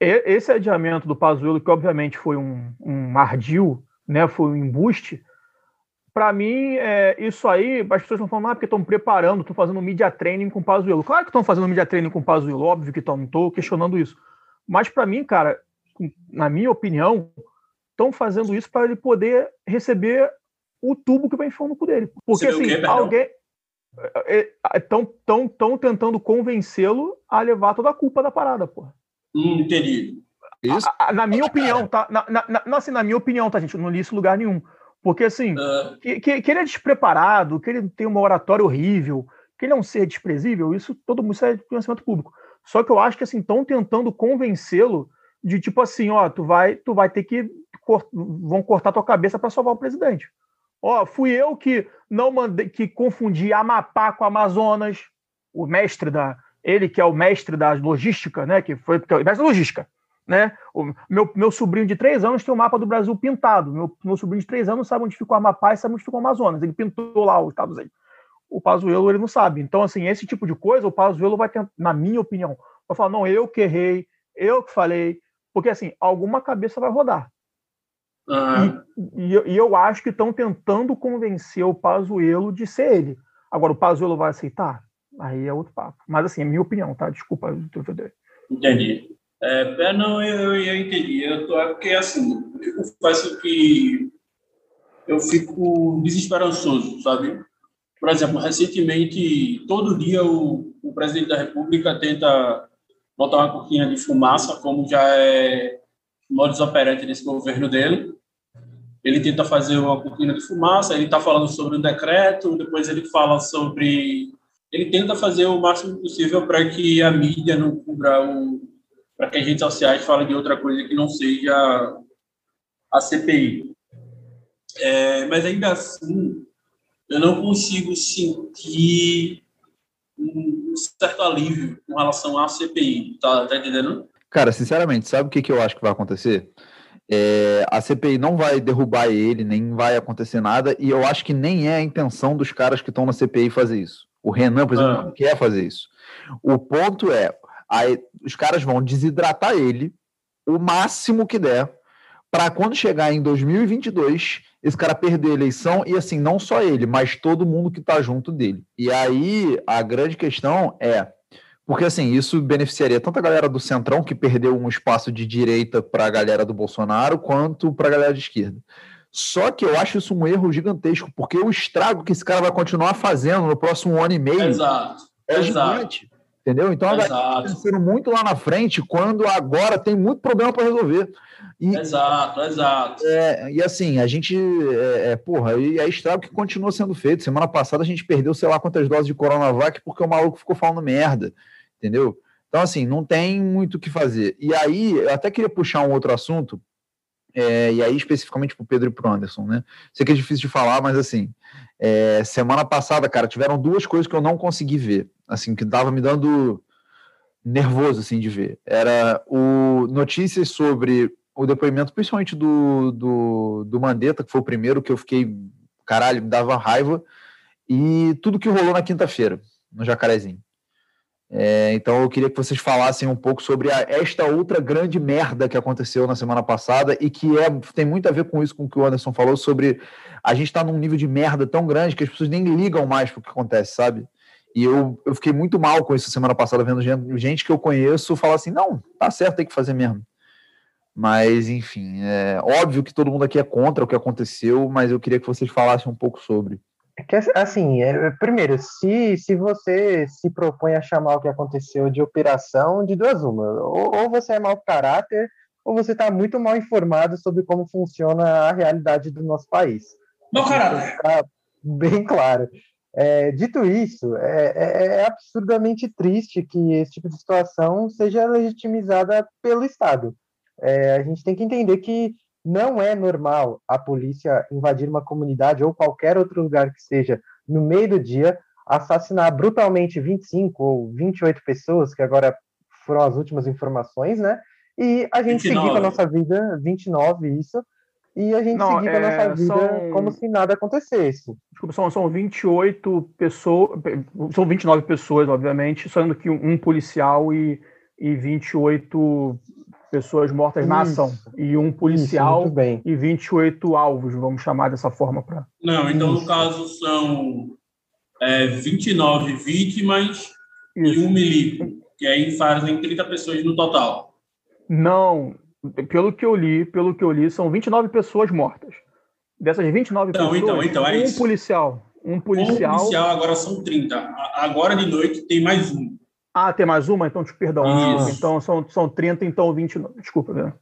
Esse adiamento do Pazuello, que obviamente foi um, um ardil, né? Foi um embuste. Para mim, é, isso aí, as pessoas estão falando, ah, porque estão preparando, estão fazendo media training com o Pazuello. Claro que estão fazendo media training com o Pazuello, óbvio que estão, não estou questionando isso. Mas para mim, cara, na minha opinião, estão fazendo isso para ele poder receber o tubo que vai enfiar no cu dele. Porque o assim, alguém estão tão, tão tentando convencê-lo a levar toda a culpa da parada, porra. Hum, entendi. Isso. A- a- Na minha opinião, tá? Na, na, na- assim, na minha opinião, tá, gente? Eu não li isso em lugar nenhum. Porque, assim, Ah, que, que, que ele é despreparado, que ele tem uma oratória horrível, que ele é um ser desprezível, isso todo mundo isso é de conhecimento público. Só que eu acho que, assim, estão tentando convencê-lo de, tipo assim, ó, tu vai, tu vai ter que, cor- vão cortar tua cabeça para salvar o presidente. Ó, fui eu que não mandei, que confundi Amapá com Amazonas, o mestre da, ele que é o mestre da logística, né, que foi, é o mestre da logística, né, o meu, meu sobrinho de três anos tem o mapa do Brasil pintado, meu, meu sobrinho de três anos sabe onde fica o Amapá e sabe onde fica o Amazonas, ele pintou lá os estados aí. O Pazuello, ele não sabe. Então, assim, esse tipo de coisa, o Pazuello vai ter, na minha opinião, vai falar, não, eu que errei, eu que falei, porque, assim, alguma cabeça vai rodar. ah, E, eu- e eu acho que estão tentando convencer o Pazuello de ser ele. Agora, o Pazuello vai aceitar? Aí é outro papo. Mas, assim, é minha opinião, tá? Desculpa, entendi. É, não, eu, eu entendi. Eu tô, é porque, assim, eu confesso que eu fico desesperançoso, sabe? Por exemplo, recentemente, todo dia o, o presidente da República tenta botar uma cortina de fumaça, como já é modus operandi desse governo dele. Ele tenta fazer uma cortina de fumaça, ele está falando sobre um decreto, depois ele fala sobre. Ele tenta fazer o máximo possível para que a mídia não cubra o. para que as redes sociais falem de outra coisa que não seja a CPI. É, mas ainda assim, eu não consigo sentir um certo alívio com relação à CPI, tá, tá entendendo? Cara, sinceramente, sabe o que, que eu acho que vai acontecer? É, a CPI não vai derrubar ele, nem vai acontecer nada, e eu acho que nem é a intenção dos caras que estão na CPI fazer isso. O Renan, por exemplo, Ah. não quer fazer isso. O ponto é, aí, os caras vão desidratar ele o máximo que der, para quando chegar em 2022, esse cara perder a eleição, e assim, não só ele, mas todo mundo que tá junto dele. E aí, a grande questão é, porque assim, isso beneficiaria tanto a galera do Centrão, que perdeu um espaço de direita para a galera do Bolsonaro, quanto para a galera de esquerda. Só que eu acho isso um erro gigantesco, porque o estrago que esse cara vai continuar fazendo no próximo ano e meio Exato. é exato. gigante. Entendeu? Então a galera tá Exato. pensando muito lá na frente, quando agora tem muito problema para resolver. E, Exato, exato. é, e assim, a gente, é, é, porra, e é estrago que continua sendo feito. Semana passada a gente perdeu sei lá quantas doses de Coronavac porque o maluco ficou falando merda, entendeu? Então, assim, não tem muito o que fazer. E aí, eu até queria puxar um outro assunto, é, e aí especificamente pro Pedro e pro Anderson, né? Sei que é difícil de falar, mas assim, é, semana passada, cara, tiveram duas coisas que eu não consegui ver, assim, que tava me dando nervoso, assim, de ver. Era o notícias sobre o depoimento, principalmente do, do, do Mandetta, que foi o primeiro que eu fiquei, caralho, me dava raiva, e tudo que rolou na quinta-feira, no Jacarezinho. É, então eu queria que vocês falassem um pouco sobre a, esta outra grande merda que aconteceu na semana passada e que é, tem muito a ver com isso com o que o Anderson falou sobre a gente está num nível de merda tão grande que as pessoas nem ligam mais para o que acontece, sabe? E eu, eu fiquei muito mal com isso semana passada, vendo gente, gente que eu conheço falar assim: não, tá certo, tem que fazer mesmo. Mas, enfim, é óbvio que todo mundo aqui é contra o que aconteceu, mas eu queria que vocês falassem um pouco sobre. É que, assim, é, primeiro, se, se você se propõe a chamar o que aconteceu de operação, de duas uma, ou, ou você é mau caráter, ou você está muito mal informado sobre como funciona a realidade do nosso país. Mau caráter. Tá bem claro. É, dito isso, é, é, é, absurdamente triste que esse tipo de situação seja legitimizada pelo Estado. É, a gente tem que entender que não é normal a polícia invadir uma comunidade ou qualquer outro lugar que seja no meio do dia, assassinar brutalmente 25 ou 28 pessoas, que agora foram as últimas informações, né? E a gente 29. seguir com a nossa vida, 29, isso, e a gente Não, seguir com a nossa é, vida são... como se nada acontecesse. Desculpa, são, são 28 pessoas, são 29 pessoas, obviamente, sendo que um, um policial e, e 28 pessoas mortas isso. na ação. E um policial isso, e 28 alvos, vamos chamar dessa forma. para. Não, então isso. no caso são é, 29 vítimas e um milico, que aí fazem 30 pessoas no total. Não, pelo que eu li, pelo que eu li, são 29 pessoas mortas. Dessas 29 então, pessoas, então, então, é um isso. policial. Um policial. Um policial agora são 30. Agora de noite tem mais um. Ah, tem mais uma? Então te perdão. Ah. Então são, são 30, então 29. Desculpa, né?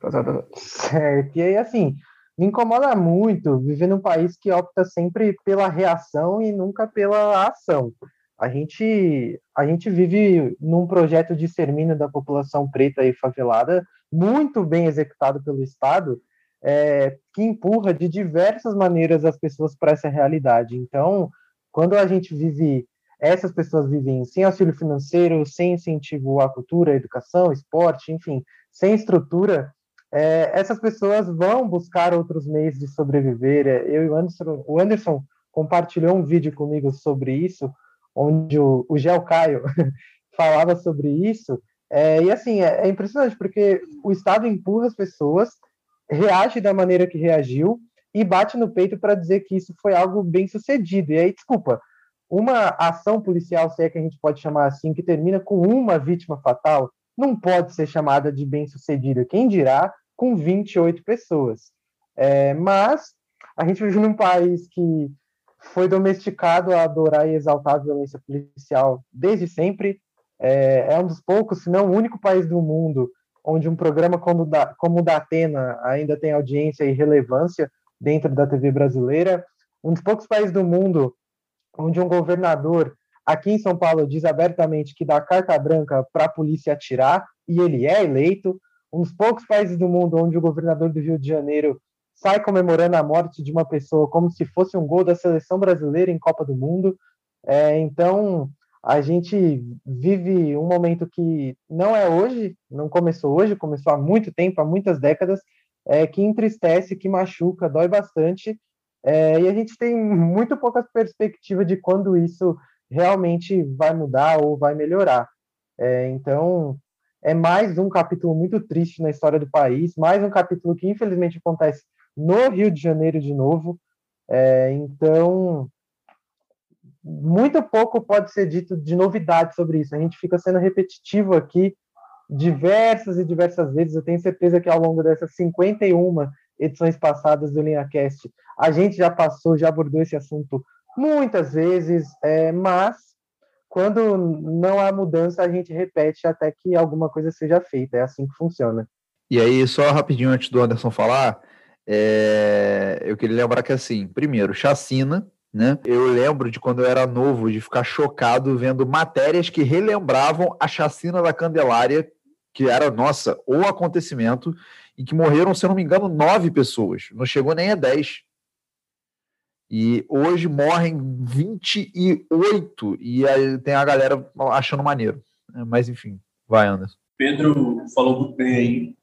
Certo. E aí, assim, me incomoda muito viver num país que opta sempre pela reação e nunca pela ação. A gente, a gente vive num projeto de extermínio da população preta e favelada muito bem executado pelo Estado, é, que empurra de diversas maneiras as pessoas para essa realidade. Então, quando a gente vive, essas pessoas vivem sem auxílio financeiro, sem incentivo à cultura, educação, esporte, enfim, sem estrutura, é, essas pessoas vão buscar outros meios de sobreviver. É, eu e o Anderson, o Anderson compartilhou um vídeo comigo sobre isso, onde o, o Gel Caio falava sobre isso, é, e assim, é, é, impressionante, porque o Estado empurra as pessoas, reage da maneira que reagiu e bate no peito para dizer que isso foi algo bem sucedido. E aí, desculpa, uma ação policial, se é que a gente pode chamar assim, que termina com uma vítima fatal, não pode ser chamada de bem sucedida. Quem dirá com 28 pessoas. É, mas a gente vive num país que foi domesticado a adorar e exaltar a violência policial desde sempre, é, é um dos poucos, se não o único país do mundo onde um programa como, da, como o da Atena ainda tem audiência e relevância dentro da TV brasileira. Um dos poucos países do mundo onde um governador aqui em São Paulo diz abertamente que dá carta branca para a polícia atirar e ele é eleito. Um dos poucos países do mundo onde o governador do Rio de Janeiro sai comemorando a morte de uma pessoa como se fosse um gol da seleção brasileira em Copa do Mundo. É, então, a gente vive um momento que não é hoje, não começou hoje, começou há muito tempo, há muitas décadas, é, que entristece, que machuca, dói bastante, é, e a gente tem muito pouca perspectiva de quando isso realmente vai mudar ou vai melhorar. É, então, é mais um capítulo muito triste na história do país, mais um capítulo que infelizmente acontece no Rio de Janeiro de novo. É, então, muito pouco pode ser dito de novidade sobre isso. A gente fica sendo repetitivo aqui diversas e diversas vezes. Eu tenho certeza que ao longo dessas 51 edições passadas do LinhaCast, a gente já passou, já abordou esse assunto muitas vezes, é, mas quando não há mudança, a gente repete até que alguma coisa seja feita. É assim que funciona. E aí, só rapidinho antes do Anderson falar, é... eu queria lembrar que, assim, primeiro, chacina, né? Eu lembro de quando eu era novo, de ficar chocado vendo matérias que relembravam a chacina da Candelária, que era, nossa, o acontecimento, e que morreram, se eu não me engano, nove pessoas. Não chegou nem a dez. E hoje morrem 28, e aí tem a galera achando maneiro. Né? Mas enfim, vai, Anderson. Pedro falou muito bem aí.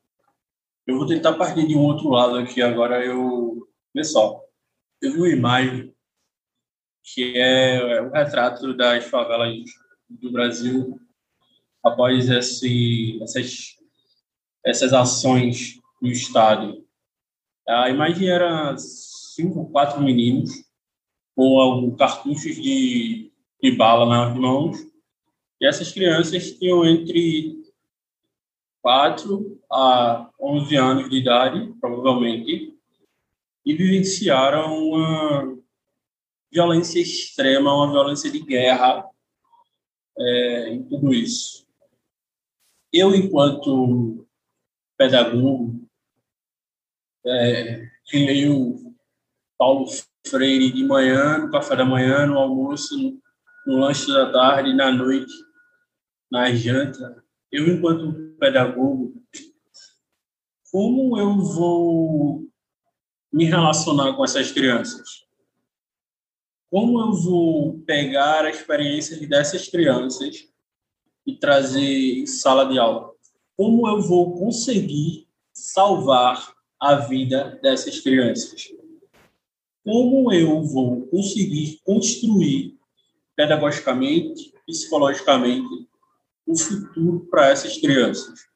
Eu vou tentar partir de um outro lado aqui agora. Eu. Só. Eu vi uma imagem que é o retrato das favelas do Brasil após esse, essas, essas ações do Estado. A imagem era cinco, quatro meninos com cartuchos de, de bala nas mãos, e essas crianças tinham entre 4 a 11 anos de idade, provavelmente, e vivenciaram uma violência extrema, uma violência de guerra é, em tudo isso. Eu, enquanto pedagogo, é, que leio Paulo Freire de manhã, no café da manhã, no almoço, no, no lanche da tarde, na noite, na janta. Eu, enquanto pedagogo, como eu vou me relacionar com essas crianças? Como eu vou pegar a experiência dessas crianças e trazer sala de aula? Como eu vou conseguir salvar a vida dessas crianças? Como eu vou conseguir construir pedagogicamente, psicologicamente, o futuro para essas crianças?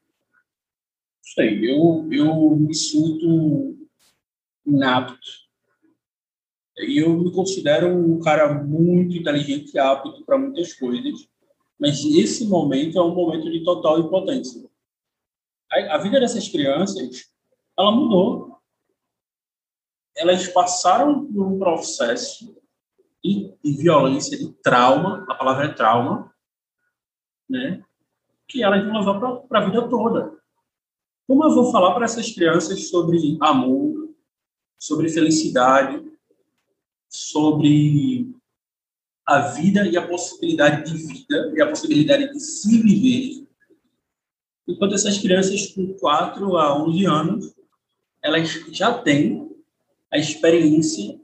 Sei, eu, eu me sinto inapto. Eu me considero um cara muito inteligente e apto para muitas coisas, mas esse momento é um momento de total impotência. A, a vida dessas crianças, ela mudou elas passaram por um processo de, de violência, de trauma, a palavra é trauma, né? que elas vão levar para a vida toda. Como eu vou falar para essas crianças sobre amor, sobre felicidade, sobre a vida e a possibilidade de vida e a possibilidade de se viver, enquanto essas crianças com 4 a 11 anos, elas já têm a experiência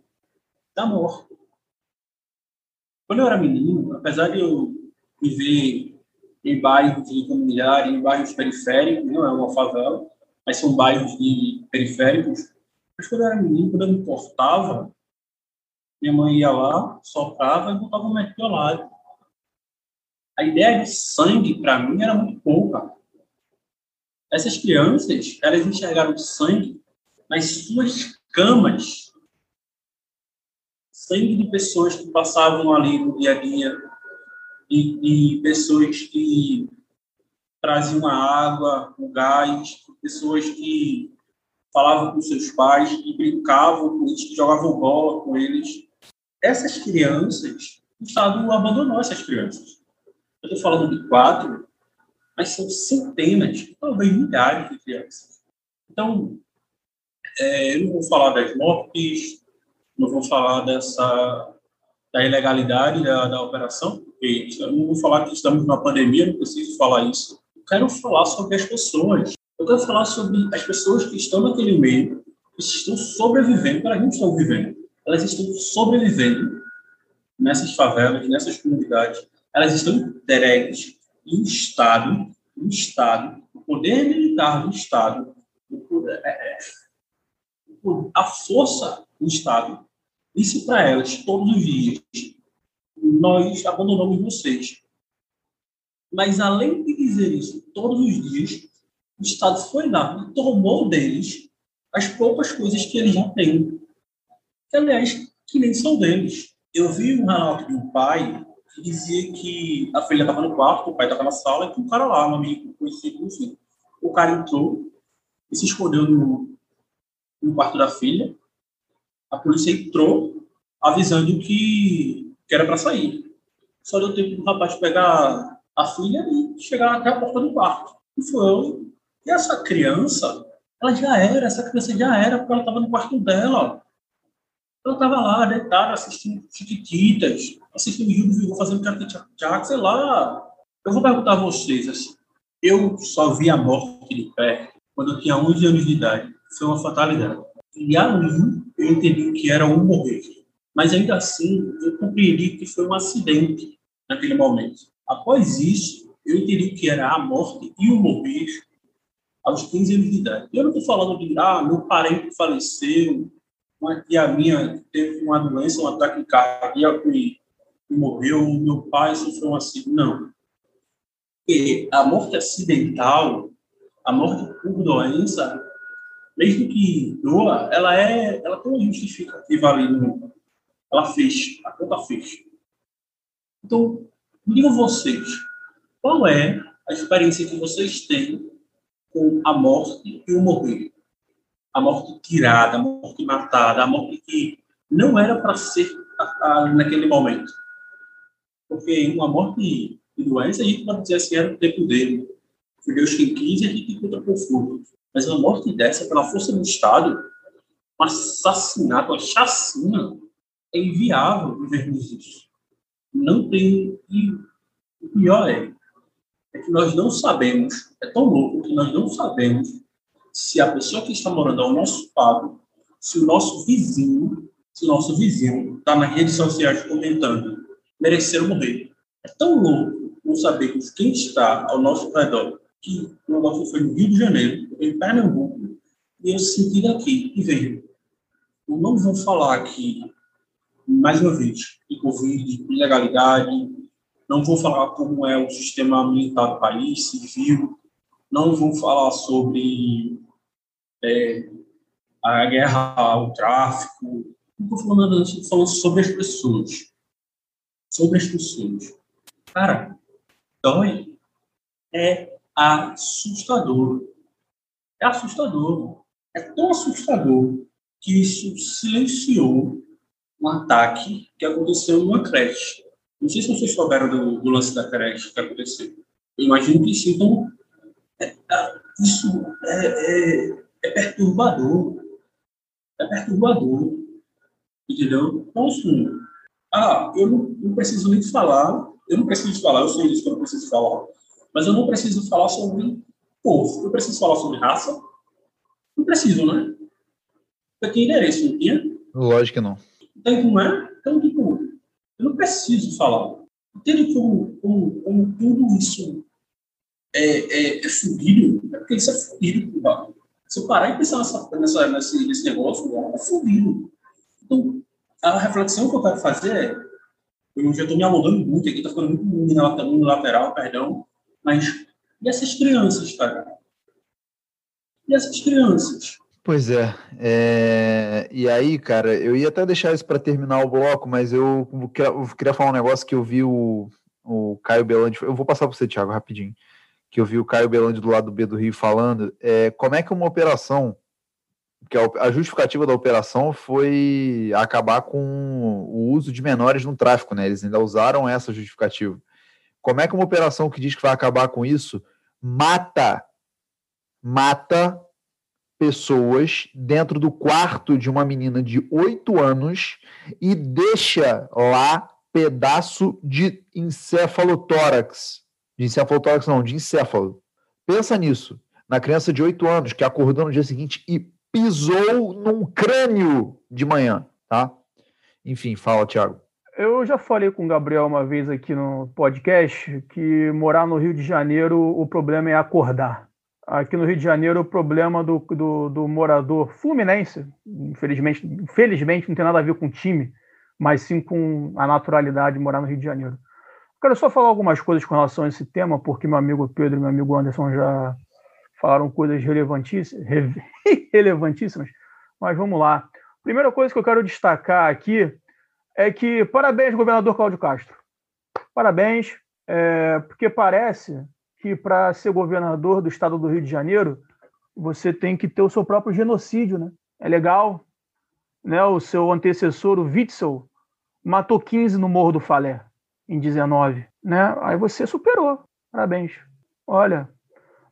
da morte. Quando eu era menino, apesar de eu viver em bairros de comunidade, em bairros periféricos, não é uma favela, mas são bairros de periféricos, mas quando eu era menino, quando eu me importava, minha mãe ia lá, soprava e botava um lado. A ideia de sangue, para mim, era muito pouca. Essas crianças, elas enxergaram sangue nas suas camas, sangue de pessoas que passavam ali no dia a dia, e, e pessoas que traziam a água, o gás, pessoas que falavam com seus pais, que brincavam com eles, que jogavam bola com eles. Essas crianças, o Estado abandonou essas crianças. Eu estou falando de quatro, mas são centenas, talvez milhares de crianças. Então, é, eu não vou falar das mortes, não vou falar dessa da ilegalidade da, da operação, porque eu não vou falar que estamos numa pandemia, não preciso falar isso. Eu quero falar sobre as pessoas. Eu quero falar sobre as pessoas que estão naquele meio, que estão sobrevivendo, elas não estão vivendo, elas estão sobrevivendo nessas favelas, nessas comunidades, elas estão entregues em um Estado, um Estado, o poder militar do Estado, o poder, é, é a força do Estado disse para elas todos os dias: nós abandonamos vocês. Mas além de dizer isso todos os dias, o Estado foi lá e tomou deles as poucas coisas que eles já têm. Que, aliás, que nem são deles. Eu vi um relato de um pai que dizia que a filha estava no quarto, o pai estava na sala, e tinha um cara lá, um amigo conhecido, enfim. O cara entrou e se escondeu no, no quarto da filha. A polícia entrou avisando que, que era para sair. Só deu tempo do rapaz pegar a filha e chegar até a porta do quarto. E foi. E essa criança, ela já era, essa criança já era, porque ela estava no quarto dela. Ela estava lá, deitada, assistindo Chiquititas, assistindo Rio do Vigor, fazendo tchau sei lá. Eu vou perguntar a vocês, assim, eu só vi a morte de perto quando eu tinha 11 anos de idade foi uma fatalidade. E ali eu entendi que era um morrer. Mas ainda assim, eu compreendi que foi um acidente naquele momento. Após isso, eu entendi que era a morte e o morrer aos 15 anos de idade. Eu não estou falando de, ah, meu parente faleceu, uma tia minha teve uma doença, um ataque cardíaco e, e morreu, meu pai sofreu um acidente. Não. Porque a morte acidental, a morte por doença, mesmo que doa, ela é, ela tem uma justificativa ali no, ela fez, a conta fez. Então, digam vocês, qual é a experiência que vocês têm com a morte e o morrer? A morte tirada, a morte matada, a morte que não era para ser naquele momento. Porque uma morte de doença, a gente pode dizer assim, era o tempo dele. Foi Deus quem quis e a gente encontra conforto. Mas uma morte dessa, pela força do Estado, um assassinato, uma chacina, é inviável vivermos isso. Não tem. E o pior é, é que nós não sabemos, é tão louco que nós não sabemos se a pessoa que está morando ao nosso lado, se o nosso vizinho, se o nosso vizinho está nas redes sociais comentando, mereceram morrer. É tão louco não sabermos quem está ao nosso redor, que o negócio foi no Rio de Janeiro, em Pernambuco, e eu senti daqui, e veio. Eu não vou falar aqui mais uma vez, de Covid, ilegalidade, não vou falar como é o sistema militar do país, civil, não vou falar sobre é, a guerra, o tráfico, não estou falando, estou falando sobre as pessoas. Sobre as pessoas. Cara, dói. É assustador. É assustador. É tão assustador que isso silenciou um ataque que aconteceu numa creche. Não sei se vocês souberam do, do lance da creche que aconteceu. Eu imagino que sim. Então, é, é, isso é, é, é, perturbador. É perturbador. Entendeu? Então, assim, ah, eu não, não preciso nem falar, eu não preciso falar, eu sei disso que eu não preciso falar, mas eu não preciso falar sobre povo. Eu preciso falar sobre raça? Não preciso, né? Porque tinha endereço, não tinha? Lógico que não. Então, como é? Então, tipo, eu não preciso falar. Entende como, como, como tudo isso é, é, é fudido? É porque isso é fudido, cara. Se eu parar e pensar nessa, nessa, nesse, nesse negócio, é fudido. Então, a reflexão que eu quero fazer é, eu já estou me alongando muito aqui, está ficando muito unilateral, perdão, mas e essas crianças, cara? E essas crianças? Pois é, é, E aí, cara, eu ia até deixar isso para terminar o bloco, mas eu queria, eu queria, falar um negócio que eu vi o, o Caio Belandi. Eu vou passar para você, Thiago, rapidinho. Que eu vi o Caio Belandi do lado do B do Rio falando. É, como é que uma operação, que a, justificativa da operação foi acabar com o uso de menores no tráfico, né? Eles ainda usaram essa justificativa. Como é que uma operação que diz que vai acabar com isso mata, mata pessoas dentro do quarto de uma menina de 8 anos e deixa lá pedaço de encefalotórax. De encefalotórax não, de encéfalo. Pensa nisso. Na criança de 8 anos que acordou no dia seguinte e pisou num crânio de manhã, tá? Enfim, fala, Thiago. Eu já falei com o Gabriel uma vez aqui no podcast que morar no Rio de Janeiro o problema é acordar aqui no Rio de Janeiro o problema do, do, do, morador fluminense, infelizmente, infelizmente não tem nada a ver com time, mas sim com a naturalidade de morar no Rio de Janeiro. Quero só falar algumas coisas com relação a esse tema, porque meu amigo Pedro e meu amigo Anderson já falaram coisas relevantíssimas, relevantíssimas mas vamos lá. Primeira coisa que eu quero destacar aqui é que parabéns, governador Cláudio Castro. Parabéns, é, porque parece que para ser governador do estado do Rio de Janeiro, você tem que ter o seu próprio genocídio, né? É legal, né? O seu antecessor, o Witzel, matou 15 no Morro do Falé em 19, né? Aí você superou. Parabéns. Olha,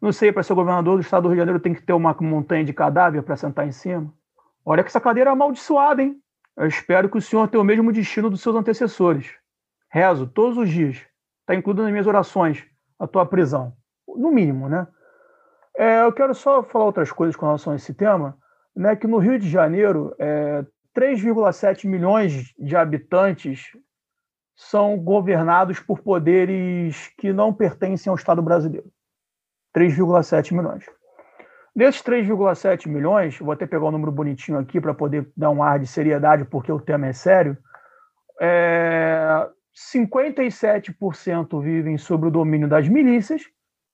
não sei, para ser governador do estado do Rio de Janeiro tem que ter uma montanha de cadáver para sentar em cima. Olha que essa cadeira é amaldiçoada, hein? Eu espero que o senhor tenha o mesmo destino dos seus antecessores. Rezo todos os dias. Está incluído nas minhas orações a tua prisão, no mínimo, né? É, eu quero só falar outras coisas com relação a esse tema, né? Que no Rio de Janeiro, é, 3,7 milhões de habitantes são governados por poderes que não pertencem ao Estado brasileiro. 3,7 milhões. Desses 3,7 milhões, vou até pegar o um número bonitinho aqui para poder dar um ar de seriedade, porque o tema é sério. É, 57% vivem sob o domínio das milícias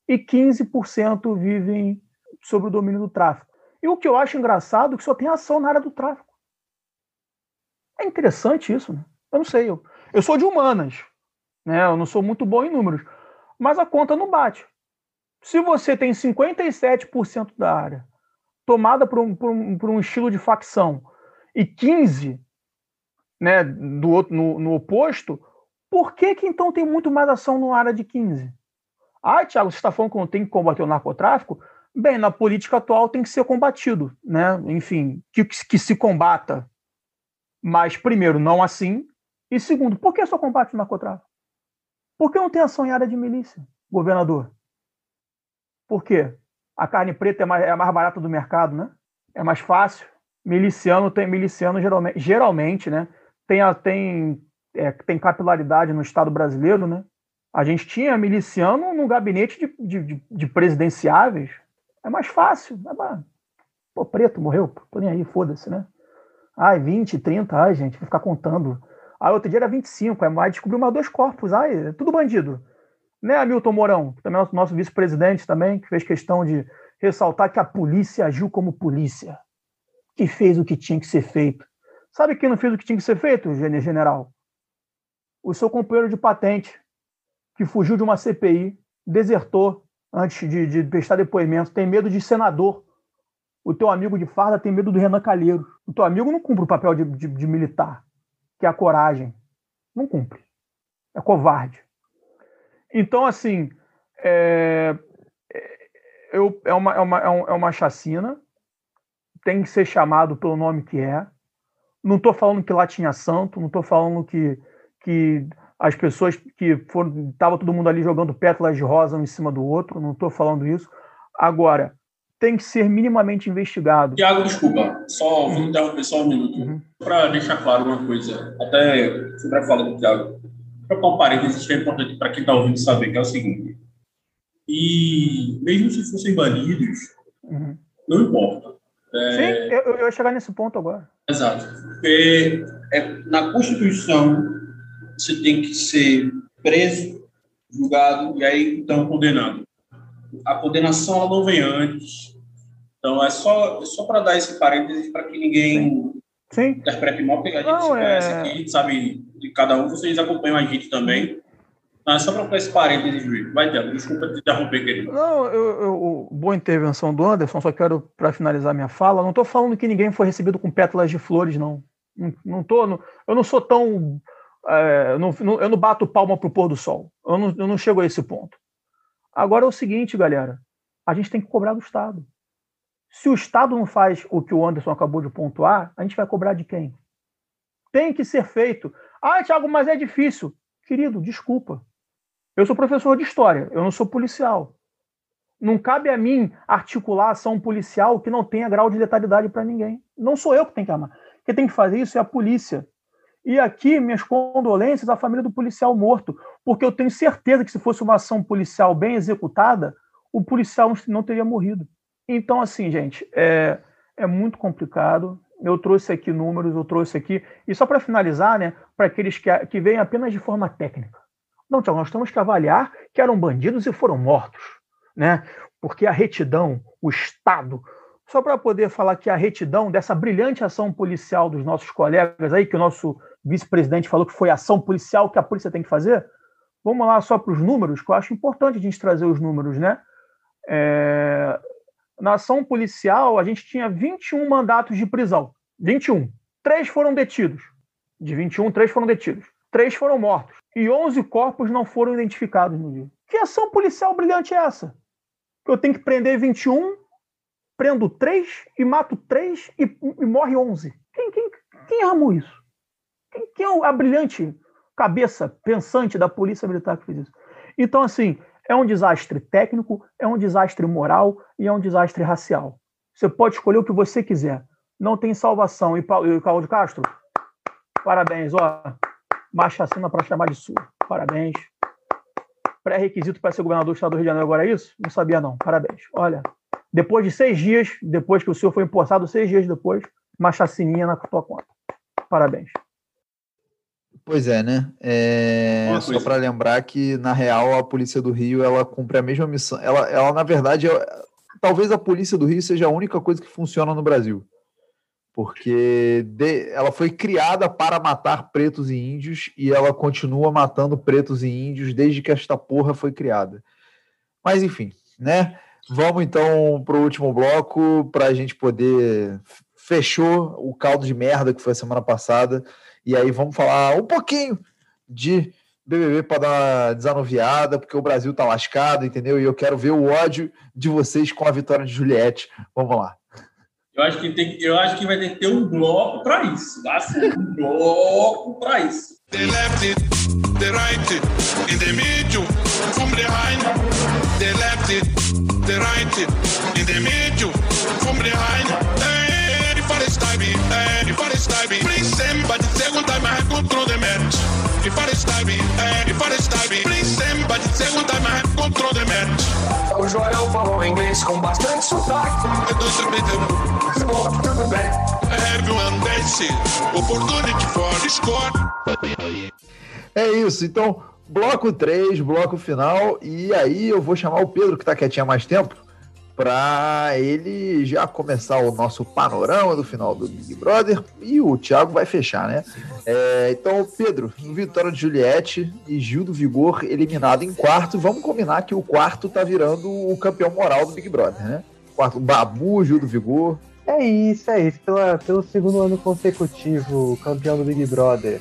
e 15% vivem sob o domínio do tráfico. E o que eu acho engraçado é que só tem ação na área do tráfico. É interessante isso, né? Eu não sei. Eu, eu sou de humanas, né? Eu não sou muito bom em números, mas a conta não bate. Se você tem 57% da área tomada por um, por, um, por um estilo de facção e 15% né, do outro, no, no oposto, por que, que então tem muito mais ação na área de 15? Ah, Tiago, você está falando que não tem que combater o narcotráfico? Bem, na política atual tem que ser combatido, né? Enfim, que, que se combata. Mas, primeiro, não assim. E segundo, por que só combate o narcotráfico? Por que não tem ação em área de milícia, governador? Por quê? A carne preta é mais, é a mais barata do mercado, né? É mais fácil. Miliciano tem miliciano geralmente, geralmente né? Tem, tem, é, tem capilaridade no Estado brasileiro, né? A gente tinha miliciano no gabinete de, de, de presidenciáveis. É mais fácil. É Pô, preto morreu, tô nem aí, foda-se, né? Ai, 20, 30, ai, gente, vou ficar contando. Aí outro dia era 25, aí descobriu mais dois corpos, é tudo bandido. Né, Hamilton Mourão, que também é nosso, nosso vice-presidente também, que fez questão de ressaltar que a polícia agiu como polícia, que fez o que tinha que ser feito. Sabe quem não fez o que tinha que ser feito, general? O seu companheiro de patente, que fugiu de uma CPI, desertou antes de, de prestar depoimento, tem medo de senador. O teu amigo de farda tem medo do Renan Calheiro. O teu amigo não cumpre o papel de, de, de militar, que é a coragem. Não cumpre. É covarde. Então, assim, é, é, é, uma, é, uma, é uma chacina, tem que ser chamado pelo nome que é. Não estou falando que lá tinha santo, não estou falando que, que as pessoas que foram. Estava todo mundo ali jogando pétalas de rosa um em cima do outro, não estou falando isso. Agora, tem que ser minimamente investigado. Tiago, desculpa, só vou uhum. interromper só um minuto. Uhum. Para deixar claro uma coisa, até sobre a fala do Tiago para um parênteses que é importante para quem está ouvindo saber, que é o seguinte. E mesmo se fossem banidos, uhum. não importa. É... Sim, eu, eu ia chegar nesse ponto agora. Exato. Porque é, na Constituição você tem que ser preso, julgado e aí então condenado. A condenação ela não vem antes. Então é só, é só para dar esse parênteses para que ninguém Sim. interprete mal, porque a gente não, se conhece é... aqui, sabe de cada um, vocês acompanham a gente também. Mas só para esse parênteses, Juiz. Vai, Tiago, desculpa te interromper, querido. Não, eu, eu, boa intervenção do Anderson, só quero, para finalizar minha fala, não estou falando que ninguém foi recebido com pétalas de flores, não. Não, não tô, não, eu não sou tão. É, não, não, eu não bato palma para o pôr do sol. Eu não, eu não chego a esse ponto. Agora é o seguinte, galera. A gente tem que cobrar do Estado. Se o Estado não faz o que o Anderson acabou de pontuar, a gente vai cobrar de quem? Tem que ser feito. Ah, Tiago, mas é difícil. Querido, desculpa. Eu sou professor de história, eu não sou policial. Não cabe a mim articular ação policial que não tenha grau de letalidade para ninguém. Não sou eu que tenho que amar. Quem tem que fazer isso é a polícia. E aqui, minhas condolências à família do policial morto, porque eu tenho certeza que se fosse uma ação policial bem executada, o policial não teria morrido. Então, assim, gente, é, é muito complicado. Eu trouxe aqui números, eu trouxe aqui. E só para finalizar, né, para aqueles que, que veem apenas de forma técnica. Não, Tiago, nós temos que avaliar que eram bandidos e foram mortos. Né? Porque a retidão, o Estado, só para poder falar que a retidão dessa brilhante ação policial dos nossos colegas aí, que o nosso vice-presidente falou que foi ação policial que a polícia tem que fazer, vamos lá só para os números, que eu acho importante a gente trazer os números, né? É, na ação policial, a gente tinha 21 mandatos de prisão. 21. Três foram detidos. De 21, três foram detidos. Três foram mortos. E 11 corpos não foram identificados no dia. Que ação policial brilhante é essa? Eu tenho que prender 21, prendo três e mato três e, e morre 11. Quem, quem, quem armou isso? Quem, quem é a brilhante cabeça pensante da polícia militar que fez isso? Então, assim, é um desastre técnico, é um desastre moral e é um desastre racial. Você pode escolher o que você quiser. Não tem salvação. E, Paulo de Castro, parabéns. Ó, assina para chamar de sua. Parabéns. Pré-requisito para ser governador do estado do Rio de Janeiro agora é isso? Não sabia, não. Parabéns. Olha, depois de seis dias, depois que o senhor foi importado, seis dias depois, uma chacininha na tua conta. Parabéns. Pois é, né? É, só para lembrar que, na real, a Polícia do Rio ela cumpre a mesma missão. Ela, ela na verdade, é- talvez a Polícia do Rio seja a única coisa que funciona no Brasil. Porque de- ela foi criada para matar pretos e índios e ela continua matando pretos e índios desde que esta porra foi criada. Mas, enfim, né? Vamos então para o último bloco para a gente poder. Fechou o caldo de merda que foi a semana passada. E aí vamos falar um pouquinho de BBB para dar uma desanuviada, porque o Brasil tá lascado, entendeu? E eu quero ver o ódio de vocês com a vitória de Juliette. Vamos lá. Eu acho que, tem, eu acho que vai ter que ter um bloco para isso. Ser um bloco para isso. The left it, the right it, in the middle, from behind. The left it, in the middle, from behind. Hey, for the stabby. Please send, but the second time I control the match. For the stabby. Please send, but the second time I control the match. O Joel falou inglês com bastante sotaque. Don't submit them. Bom, tudo bem. Everyone dance, opportunity for the score. É isso. Então, bloco 3, bloco final. E aí eu vou chamar o Pedro, que tá quietinho há mais tempo, para ele já começar o nosso panorama do final do Big Brother. E o Thiago vai fechar, né? É, então, Pedro, vitória de Juliette e Gil do Vigor eliminado em quarto. Vamos combinar que o quarto tá virando o campeão moral do Big Brother, né? Quarto, Babu, Gil do Vigor. É isso, é isso. Pela, pelo segundo ano consecutivo, campeão do Big Brother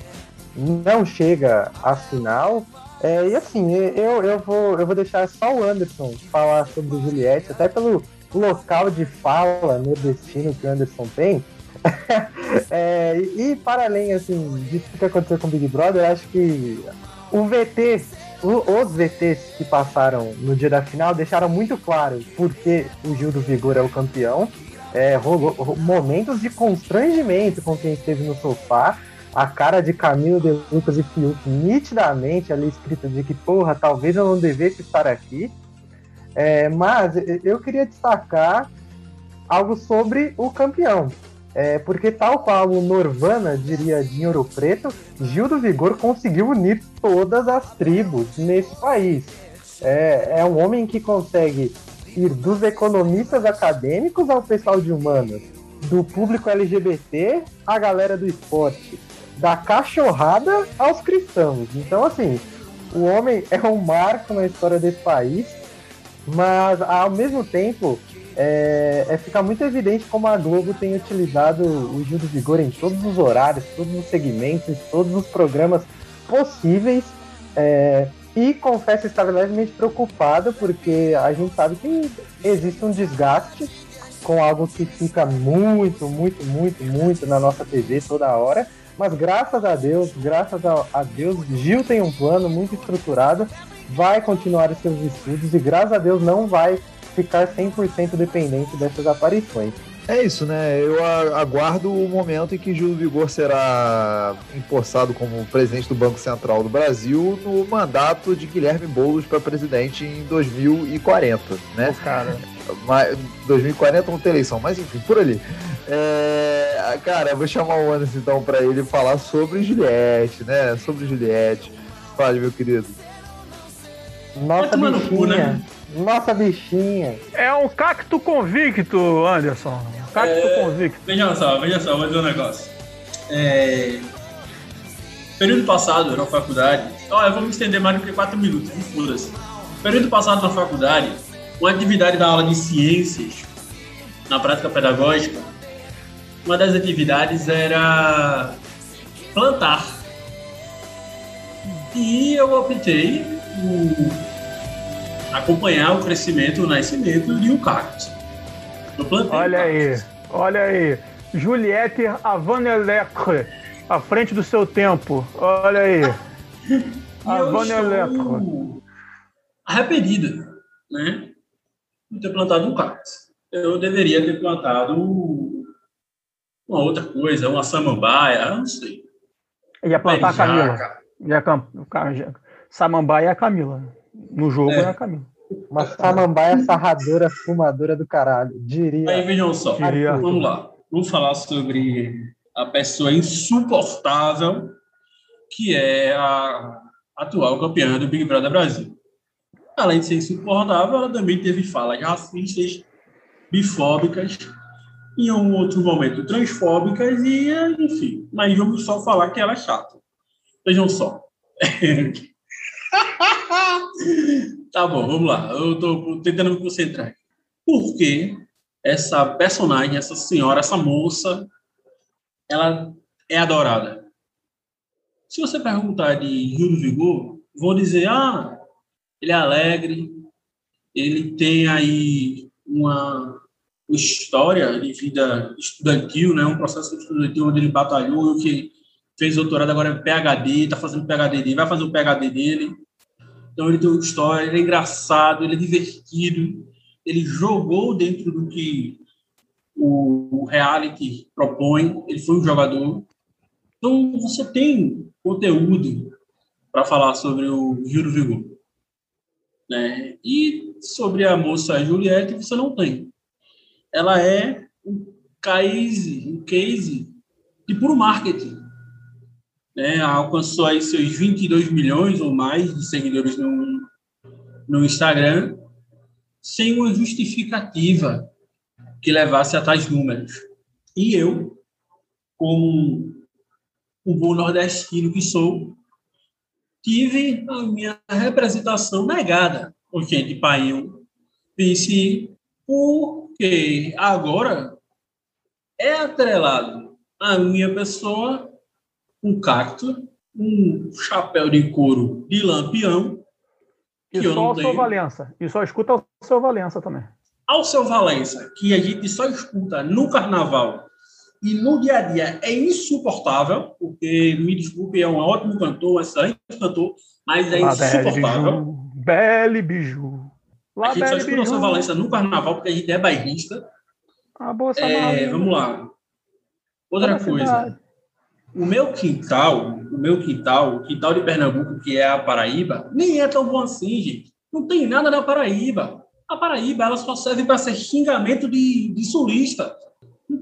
não chega à final. É, e assim, eu, eu, vou, eu vou deixar só o Anderson falar sobre o Juliette, até pelo local de fala nordestino que o Anderson tem. É, e para além assim, disso que aconteceu com o Big Brother, eu acho que o VT, o- os VTs que passaram no dia da final deixaram muito claro porque o Gil do Vigor é o campeão. É, rolou, ro- momentos de constrangimento com quem esteve no sofá. A cara de Camilo de Lucas e Fiuk nitidamente ali escrita de que, porra, talvez eu não devesse estar aqui. É, mas eu queria destacar algo sobre o campeão. É, porque tal qual o Norvana diria de Ouro Preto, Gil do Vigor conseguiu unir todas as tribos nesse país. É, é um homem que consegue ir dos economistas acadêmicos ao pessoal de humanas, do público LGBT à galera do esporte, da cachorrada aos cristãos. Então, assim, o homem é um marco na história desse país, mas ao mesmo tempo é, é fica muito evidente como a Globo tem utilizado o Gil do Vigor em todos os horários, todos os segmentos, todos os programas possíveis. É, e confesso estar levemente preocupado porque a gente sabe que existe um desgaste com algo que fica muito, muito, muito, muito na nossa TV toda hora. Mas graças a Deus, graças a, a Deus, Gil tem um plano muito estruturado, vai continuar os seus estudos e graças a Deus não vai ficar 100% dependente dessas aparições. É isso, né? Eu aguardo o momento em que Gil do Vigor será empossado como presidente do Banco Central do Brasil no mandato de Guilherme Boulos para presidente em 2040, né? Cara, Mas, 2040 não tem eleição, mas enfim, por ali. É, cara, eu vou chamar o Anderson então para ele falar sobre Juliette, né? Sobre Juliette. Fale, meu querido. Nossa no cu, bichinha, né? nossa bichinha. é um cacto convicto, Anderson. Cacto É. convicto. Veja só, veja só, vou dizer um negócio. É... Período passado na faculdade. Ó, eu vou me estender mais do que 4 minutos, me foda-se. Período passado na faculdade, uma atividade da aula de ciências, na prática pedagógica, uma das atividades era plantar. E eu optei por acompanhar o crescimento, o nascimento de um cacto. Eu plantei um Olha cacto. aí, olha aí. Juliette Avanelecre, à frente do seu tempo. Olha aí. Avanelecre. arrependida, né? De ter plantado um cacto. Eu deveria ter plantado uma outra coisa, uma samambaia, não sei. Ia plantar a Camila. Ia Samambaia é a Camila. No jogo é, É. a Camila. Uma samambaia sarradora, fumadora do caralho. Diria. Aí vejam só, Diria. vamos lá. Vamos falar sobre a pessoa insuportável que é a atual campeã do Big Brother Brasil. Além de ser insuportável, ela também teve falas racistas, bifóbicas, em um outro momento transfóbicas e, enfim. Mas vamos só falar que ela é chata. Vejam só. tá bom, vamos lá. Eu estou tentando me concentrar. Por que essa personagem, essa senhora, essa moça, ela é adorada? Se você perguntar de Rio do Vigor, vão dizer, ah, ele é alegre, ele tem aí uma, história de vida estudantil, né? um processo estudantil onde ele batalhou, que fez doutorado, agora é PhD, está fazendo PhD dele, vai fazer o PhD dele. Então ele tem uma história, ele é engraçado, ele é divertido, ele jogou dentro do que o, reality propõe, ele foi um jogador. Então você tem conteúdo para falar sobre o do Vigor. Né? E sobre a moça Juliette, você não tem. Ela é um case, um case de puro marketing. Né? Alcançou aí seus 22 milhões ou mais de seguidores no, no Instagram, sem uma justificativa que levasse a tais números. E eu, como um bom nordestino que sou, tive a minha representação negada por gente paiu. Disse, porque agora é atrelado a minha pessoa um cacto, um chapéu de couro de lampião. E só o seu. Valença. E só escuta o seu Valença também. Ao seu Valença, que a gente só escuta no carnaval e no dia a dia é insuportável, porque, me desculpe, é um ótimo cantor, um excelente cantor, mas é La insuportável. Biju. Belle Biju. La A gente só escuta Biju. Valença no carnaval porque a gente é bairrista. A bolsa É, vamos lá. Outra coisa. O meu quintal, o meu quintal, o quintal de Pernambuco, que é a Paraíba, nem é tão bom assim, gente. Não tem nada na Paraíba. A Paraíba, ela só serve para ser xingamento de, de sulista.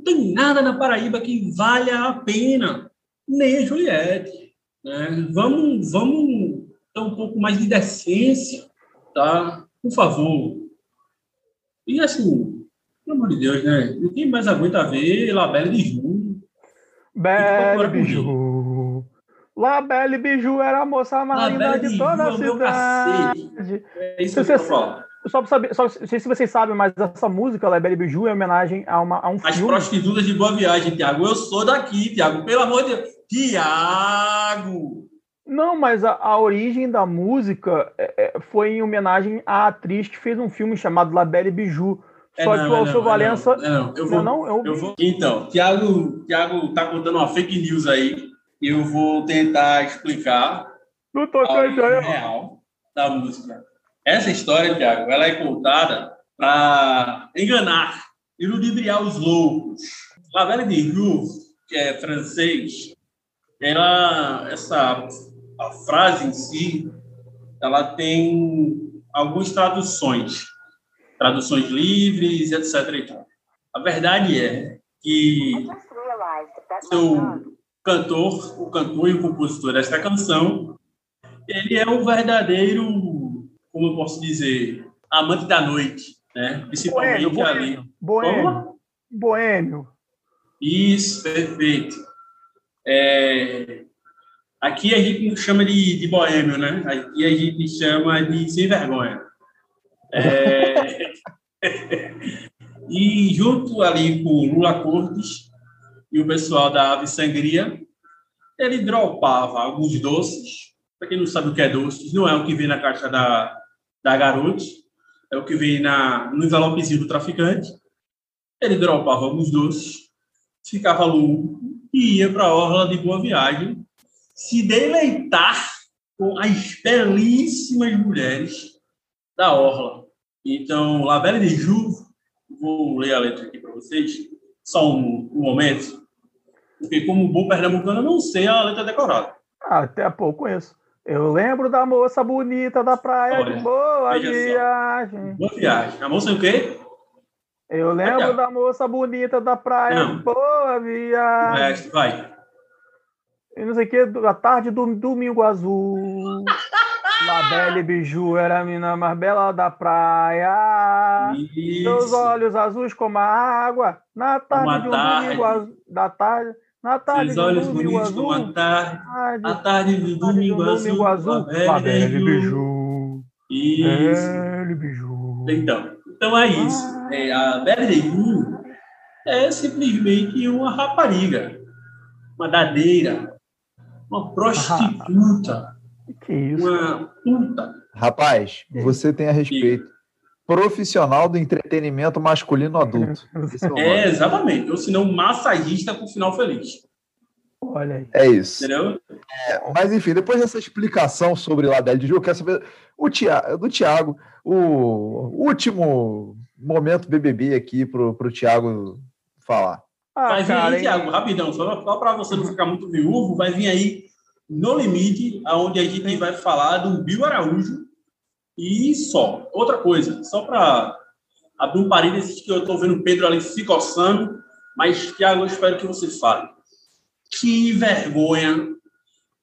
Tem nada na Paraíba que valha a pena. Nem a Juliette. Né? Vamos, vamos ter um pouco mais de decência, tá? Por favor. E assim, pelo amor de Deus, né? Ninguém mais aguenta ver Labelle de Ju. Belle Biju. La Belle Biju era a moça mais linda de toda a cidade. É isso que eu você- falo. Só pra saber, só, não sei se vocês sabem, mas essa música, La Belle Biju, é homenagem a, uma, a um As filme. prostitutas de Boa Viagem, Tiago. Eu sou daqui, Tiago. Pelo amor de Deus. Tiago! Não, mas a, a origem da música é, é, foi em homenagem à atriz que fez um filme chamado La Belle Biju. É Só não, que o é Alceu não, é Valença. não, não. Eu vou, não, eu, eu vou. Então, Tiago, Tiago tá contando uma fake news aí. Eu vou tentar explicar Não a aí, ó. real da música. Essa história, Tiago, ela é contada para enganar e ludibriar os loucos. La Belle de Joux, que é francês, ela, essa a frase em si, ela tem algumas traduções, traduções livres, etc. A verdade é que seu cantor, o cantor e o compositor desta canção, ele é um verdadeiro, como eu posso dizer, amante da noite, né? Principalmente Boêmio, ali. Boêmio. Como? Boêmio. Isso, perfeito. É, aqui a gente não chama de, de boêmio, né? Aqui a gente chama de sem vergonha. É, e junto ali com o Lula Cortes e o pessoal da Ave Sangria, ele dropava alguns doces. Para quem não sabe o que é doces, não é o que vem na caixa da, da Garote, é o que vem na, no envelopezinho do traficante. Ele dropava alguns doces, ficava louco e ia para a orla de Boa Viagem se deleitar com as belíssimas mulheres da orla. Então, La Belle de Ju, vou ler a letra aqui para vocês, só um, um momento, porque como bom pernambucano eu não sei a letra decorada. Ah, até pouco conheço. Eu lembro da moça bonita da praia Olha, de boa viagem. Boa viagem. A moça é o quê? Eu lembro da moça bonita da praia Não. de boa viagem. vai. E não sei o que, a tarde do domingo azul. La Belle Biju era a mina mais bela da praia. Seus Isso. olhos azuis como a água. Na tarde Uma de um tarde. domingo azul. Da tarde. Na tarde Seus olhos domingo bonitos azul. como a tarde. tarde, A tarde do domingo azul. domingo azul. a La Belle Biju. Isso. Belle Biju. Então, então é isso. É, a Belle Biju é simplesmente uma rapariga, uma dadeira, uma prostituta, Que isso? uma puta. Rapaz, você tem a respeito. Profissional do entretenimento masculino adulto. É o. É, exatamente. Ou senão, massagista com final feliz. Olha aí. É isso. Entendeu? É, mas enfim, depois dessa explicação sobre Ladel de jogo, eu quero saber o Tia- do Thiago, o último momento BBB aqui pro, pro Thiago falar. Ah, vai vir cara, aí? Tiago, rapidão, só, só para você não ficar muito viúvo, vai vir aí No Limite, onde a gente vai falar do Bill Araújo e só. Outra coisa, só para abrir um parênteses que eu estou vendo o Pedro ali se coçando, mas, Tiago, eu espero que você fale. Que vergonha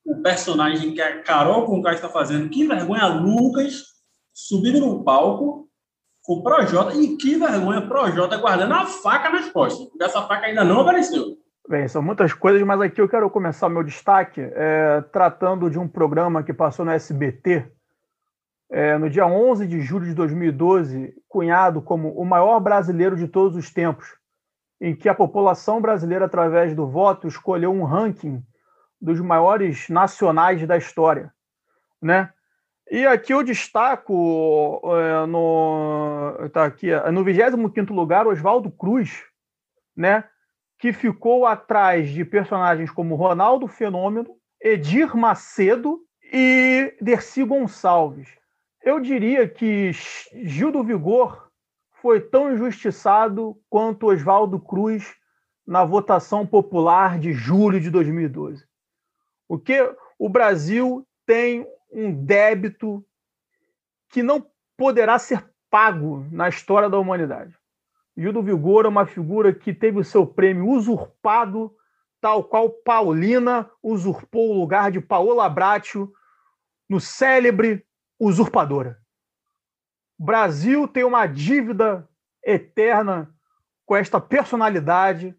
o personagem que a Carol Conká está fazendo, que vergonha Lucas subindo no palco com o Projota, e que vergonha Projota guardando a faca nas costas, porque essa faca ainda não apareceu. Bem, são muitas coisas, mas aqui eu quero começar meu destaque é, tratando de um programa que passou no SBT é, no dia 11 de julho de 2012, cunhado como o maior brasileiro de todos os tempos, em que a população brasileira, através do voto, escolheu um ranking dos maiores nacionais da história, né? E aqui eu destaco é, no tá aqui, é, no 25º lugar Oswaldo Cruz, né? que ficou atrás de personagens como Ronaldo Fenômeno, Edir Macedo e Dercy Gonçalves. Eu diria que Gil do Vigor foi tão injustiçado quanto Oswaldo Cruz na votação popular de julho de 2012. O que o Brasil tem um débito que não poderá ser pago na história da humanidade. Gil do Vigor é uma figura que teve o seu prêmio usurpado, tal qual Paulina usurpou o lugar de Paola Bracho no célebre Usurpadora. O Brasil tem uma dívida eterna com esta personalidade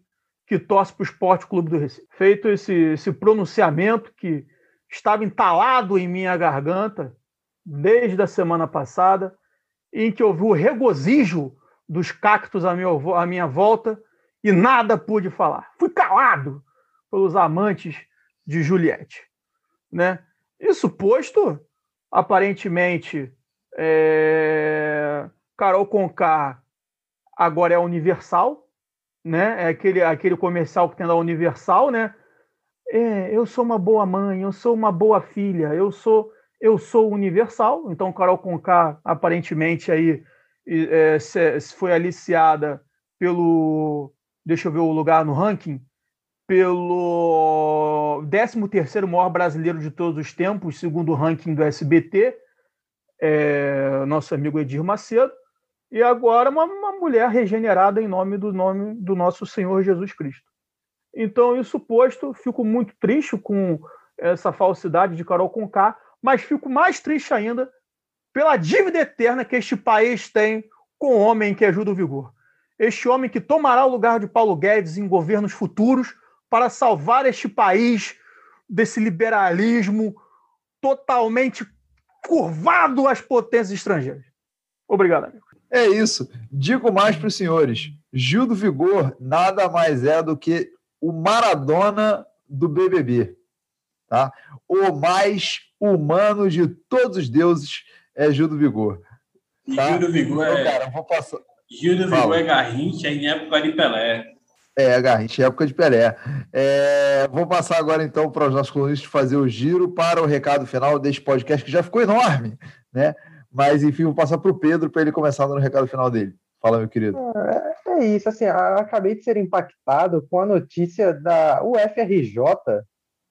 que torce para o Esporte Clube do Recife. Feito esse, esse pronunciamento que estava entalado em minha garganta desde a semana passada, em que houve o regozijo dos cactos à minha, à minha volta e nada pude falar. Fui calado pelos amantes de Juliette. Né? Isso posto, aparentemente, é... Carol Conká agora é Universal, né? É aquele, aquele comercial que tem da Universal, né? É, eu sou uma boa mãe, eu sou uma boa filha, eu sou eu sou universal. Então Carol Conká aparentemente aí é, se, se foi aliciada pelo deixa eu ver o lugar no ranking pelo 13º maior brasileiro de todos os tempos, segundo o ranking do SBT, é, nosso amigo Edir Macedo, e agora uma, uma mulher regenerada em nome do nome do nosso Senhor Jesus Cristo. Então, isso posto, fico muito triste com essa falsidade de Carol Conká, mas fico mais triste ainda pela dívida eterna que este país tem com o homem que ajuda o vigor. Este homem que tomará o lugar de Paulo Guedes em governos futuros para salvar este país desse liberalismo totalmente curvado às potências estrangeiras. Obrigado, amigo. É isso. Digo mais para os senhores: Gil do Vigor nada mais é do que o Maradona do BBB. Tá? O mais humano de todos os deuses é Gil do Vigor. Tá? Gil do Vigor então, é. Cara, vou passar... Gil do Vigor é Garrincha em época de Pelé. É, Garrincha, em época de Pelé. É, vou passar agora, então, para os nossos colunistas fazer o giro para o recado final deste podcast, que já ficou enorme, né? Mas, enfim, vou passar para o Pedro para ele começar dando o recado final dele. Fala, meu querido. É, é isso, assim, acabei de ser impactado com a notícia da UFRJ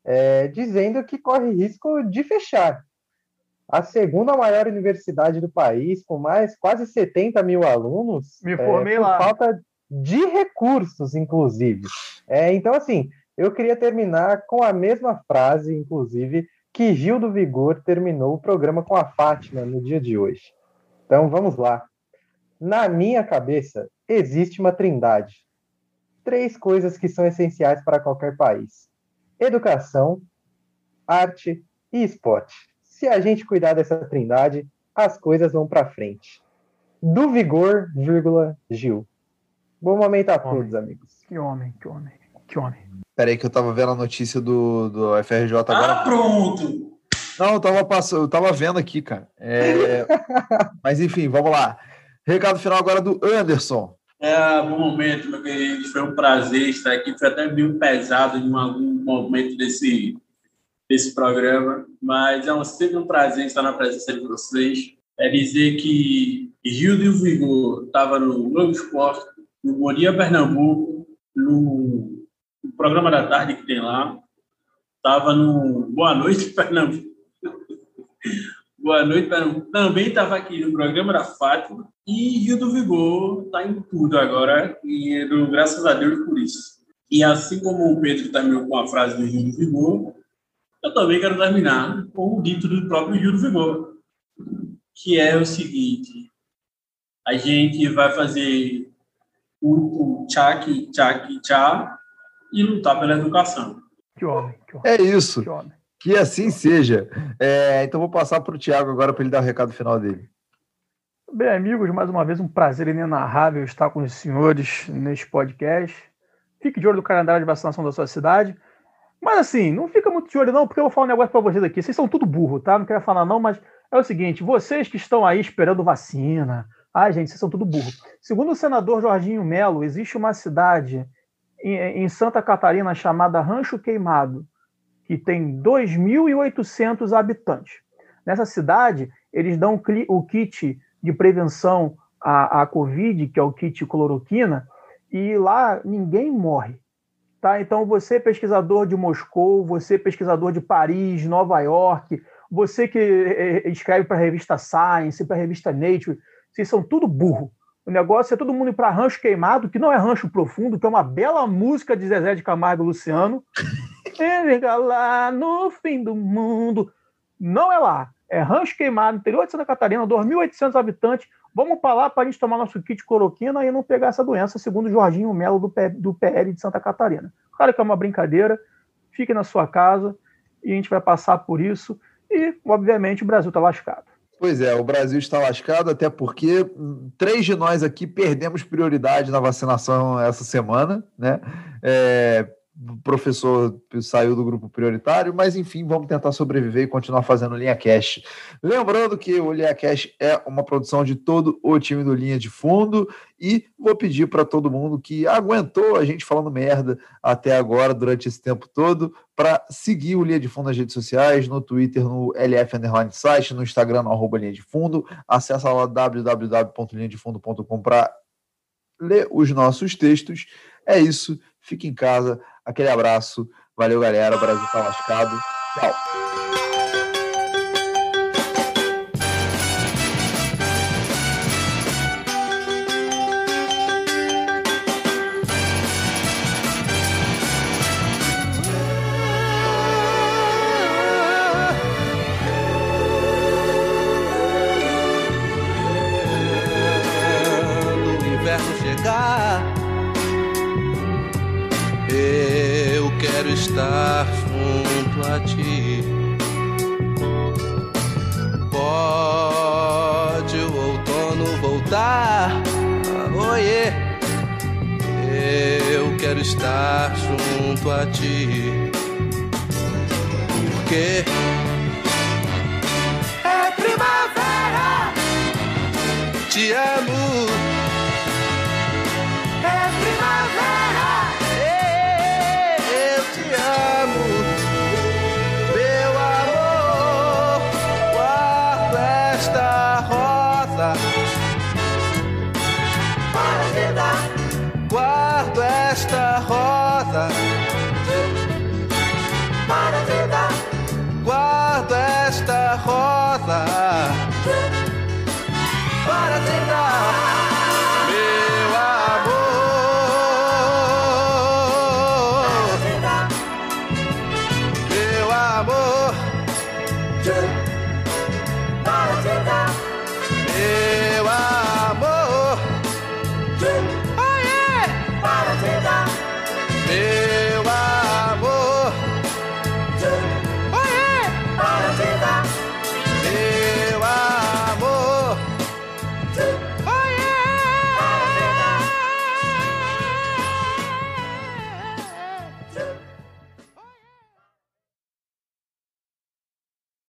é, dizendo que corre risco de fechar. A segunda maior universidade do país, com mais quase 70 mil alunos, Me formei é, por lá. falta de recursos, inclusive. É, então, assim, eu queria terminar com a mesma frase, inclusive, que Gil do Vigor terminou o programa com a Fátima no dia de hoje. Então, vamos lá. Na minha cabeça, existe uma trindade. Três coisas que são essenciais para qualquer país: educação, arte e esporte. Se a gente cuidar dessa trindade, as coisas vão para frente. Do Vigor, vírgula, Gil. Bom momento a todos, amigos. Que homem, que homem, que homem. Peraí que eu tava vendo a notícia do, do FRJ agora. Ah, pronto! Não, eu tava, passando, eu tava vendo aqui, cara. É, Mas enfim, vamos lá. Recado final agora do Anderson. É, bom momento, meu querido. Foi um prazer estar aqui. Foi até meio pesado em algum momento desse, desse programa, mas é um, sempre um prazer estar na presença de vocês. É dizer que Gil do Vigor estava no Globo Esporte, no Bom Dia Pernambuco, no, no programa da tarde que tem lá. Estava no Boa Noite Pernambuco. Boa noite, Pernambuco. Também estava aqui no programa da Fátima. E Rio do Vigor está em tudo agora, e graças a Deus por isso. E assim como o Pedro terminou com a frase do Rio do Vigor, eu também quero terminar com o dito do próprio Rio do Vigor, que é o seguinte: a gente vai fazer o, tchac, tchac, tchá e lutar pela educação. Que homem, que É isso. Que homem. Que assim seja. É, então vou passar para o Thiago agora para ele dar o recado final dele. Bem, amigos, mais uma vez um prazer inenarrável estar com os senhores neste podcast. Fique de olho no calendário de vacinação da sua cidade. Mas assim, não fica muito de olho não, porque eu vou falar um negócio para vocês aqui. Vocês são tudo burro, tá? Não quero falar não, mas é o seguinte, vocês que estão aí esperando vacina, ai gente, vocês são tudo burro. Segundo o senador Jorginho Melo, existe uma cidade em, em Santa Catarina chamada Rancho Queimado, que tem 2.800 habitantes. Nessa cidade, eles dão o kit de prevenção à, à Covid, que é o kit cloroquina, e lá ninguém morre. Tá? Então, você, pesquisador de Moscou, você, pesquisador de Paris, Nova York, você que eh, escreve para a revista Science, para a revista Nature, vocês são tudo burro. O negócio é todo mundo ir para Rancho Queimado, que não é Rancho Profundo, que é uma bela música de Zezé de Camargo e Luciano. Chega lá no fim do mundo. Não é lá. É Rancho Queimado, interior de Santa Catarina, 2.800 habitantes. Vamos para lá para a gente tomar nosso kit cloroquina e não pegar essa doença, segundo o Jorginho Melo do, P- do PL de Santa Catarina. Claro que é uma brincadeira. Fique na sua casa e a gente vai passar por isso. E, obviamente, o Brasil está lascado. Pois é, o Brasil está lascado, até porque três de nós aqui perdemos prioridade na vacinação essa semana, né? É, o professor saiu do grupo prioritário, mas enfim, vamos tentar sobreviver e continuar fazendo Linha Cash. Lembrando que o Linha Cash é uma produção de todo o time do Linha de Fundo e vou pedir para todo mundo que aguentou a gente falando merda até agora, durante esse tempo todo, para seguir o Linha de Fundo nas redes sociais, no Twitter, no LF Underline Site, no Instagram, no arroba Linha de Fundo. Acesse lá www.linhadefundo.com para ler os nossos textos. É isso, fique em casa. Aquele abraço. Valeu, galera. O Brasil tá lascado. Tchau. Ti. Pode o outono voltar, ah, oiê. Eu quero estar junto a ti. Porque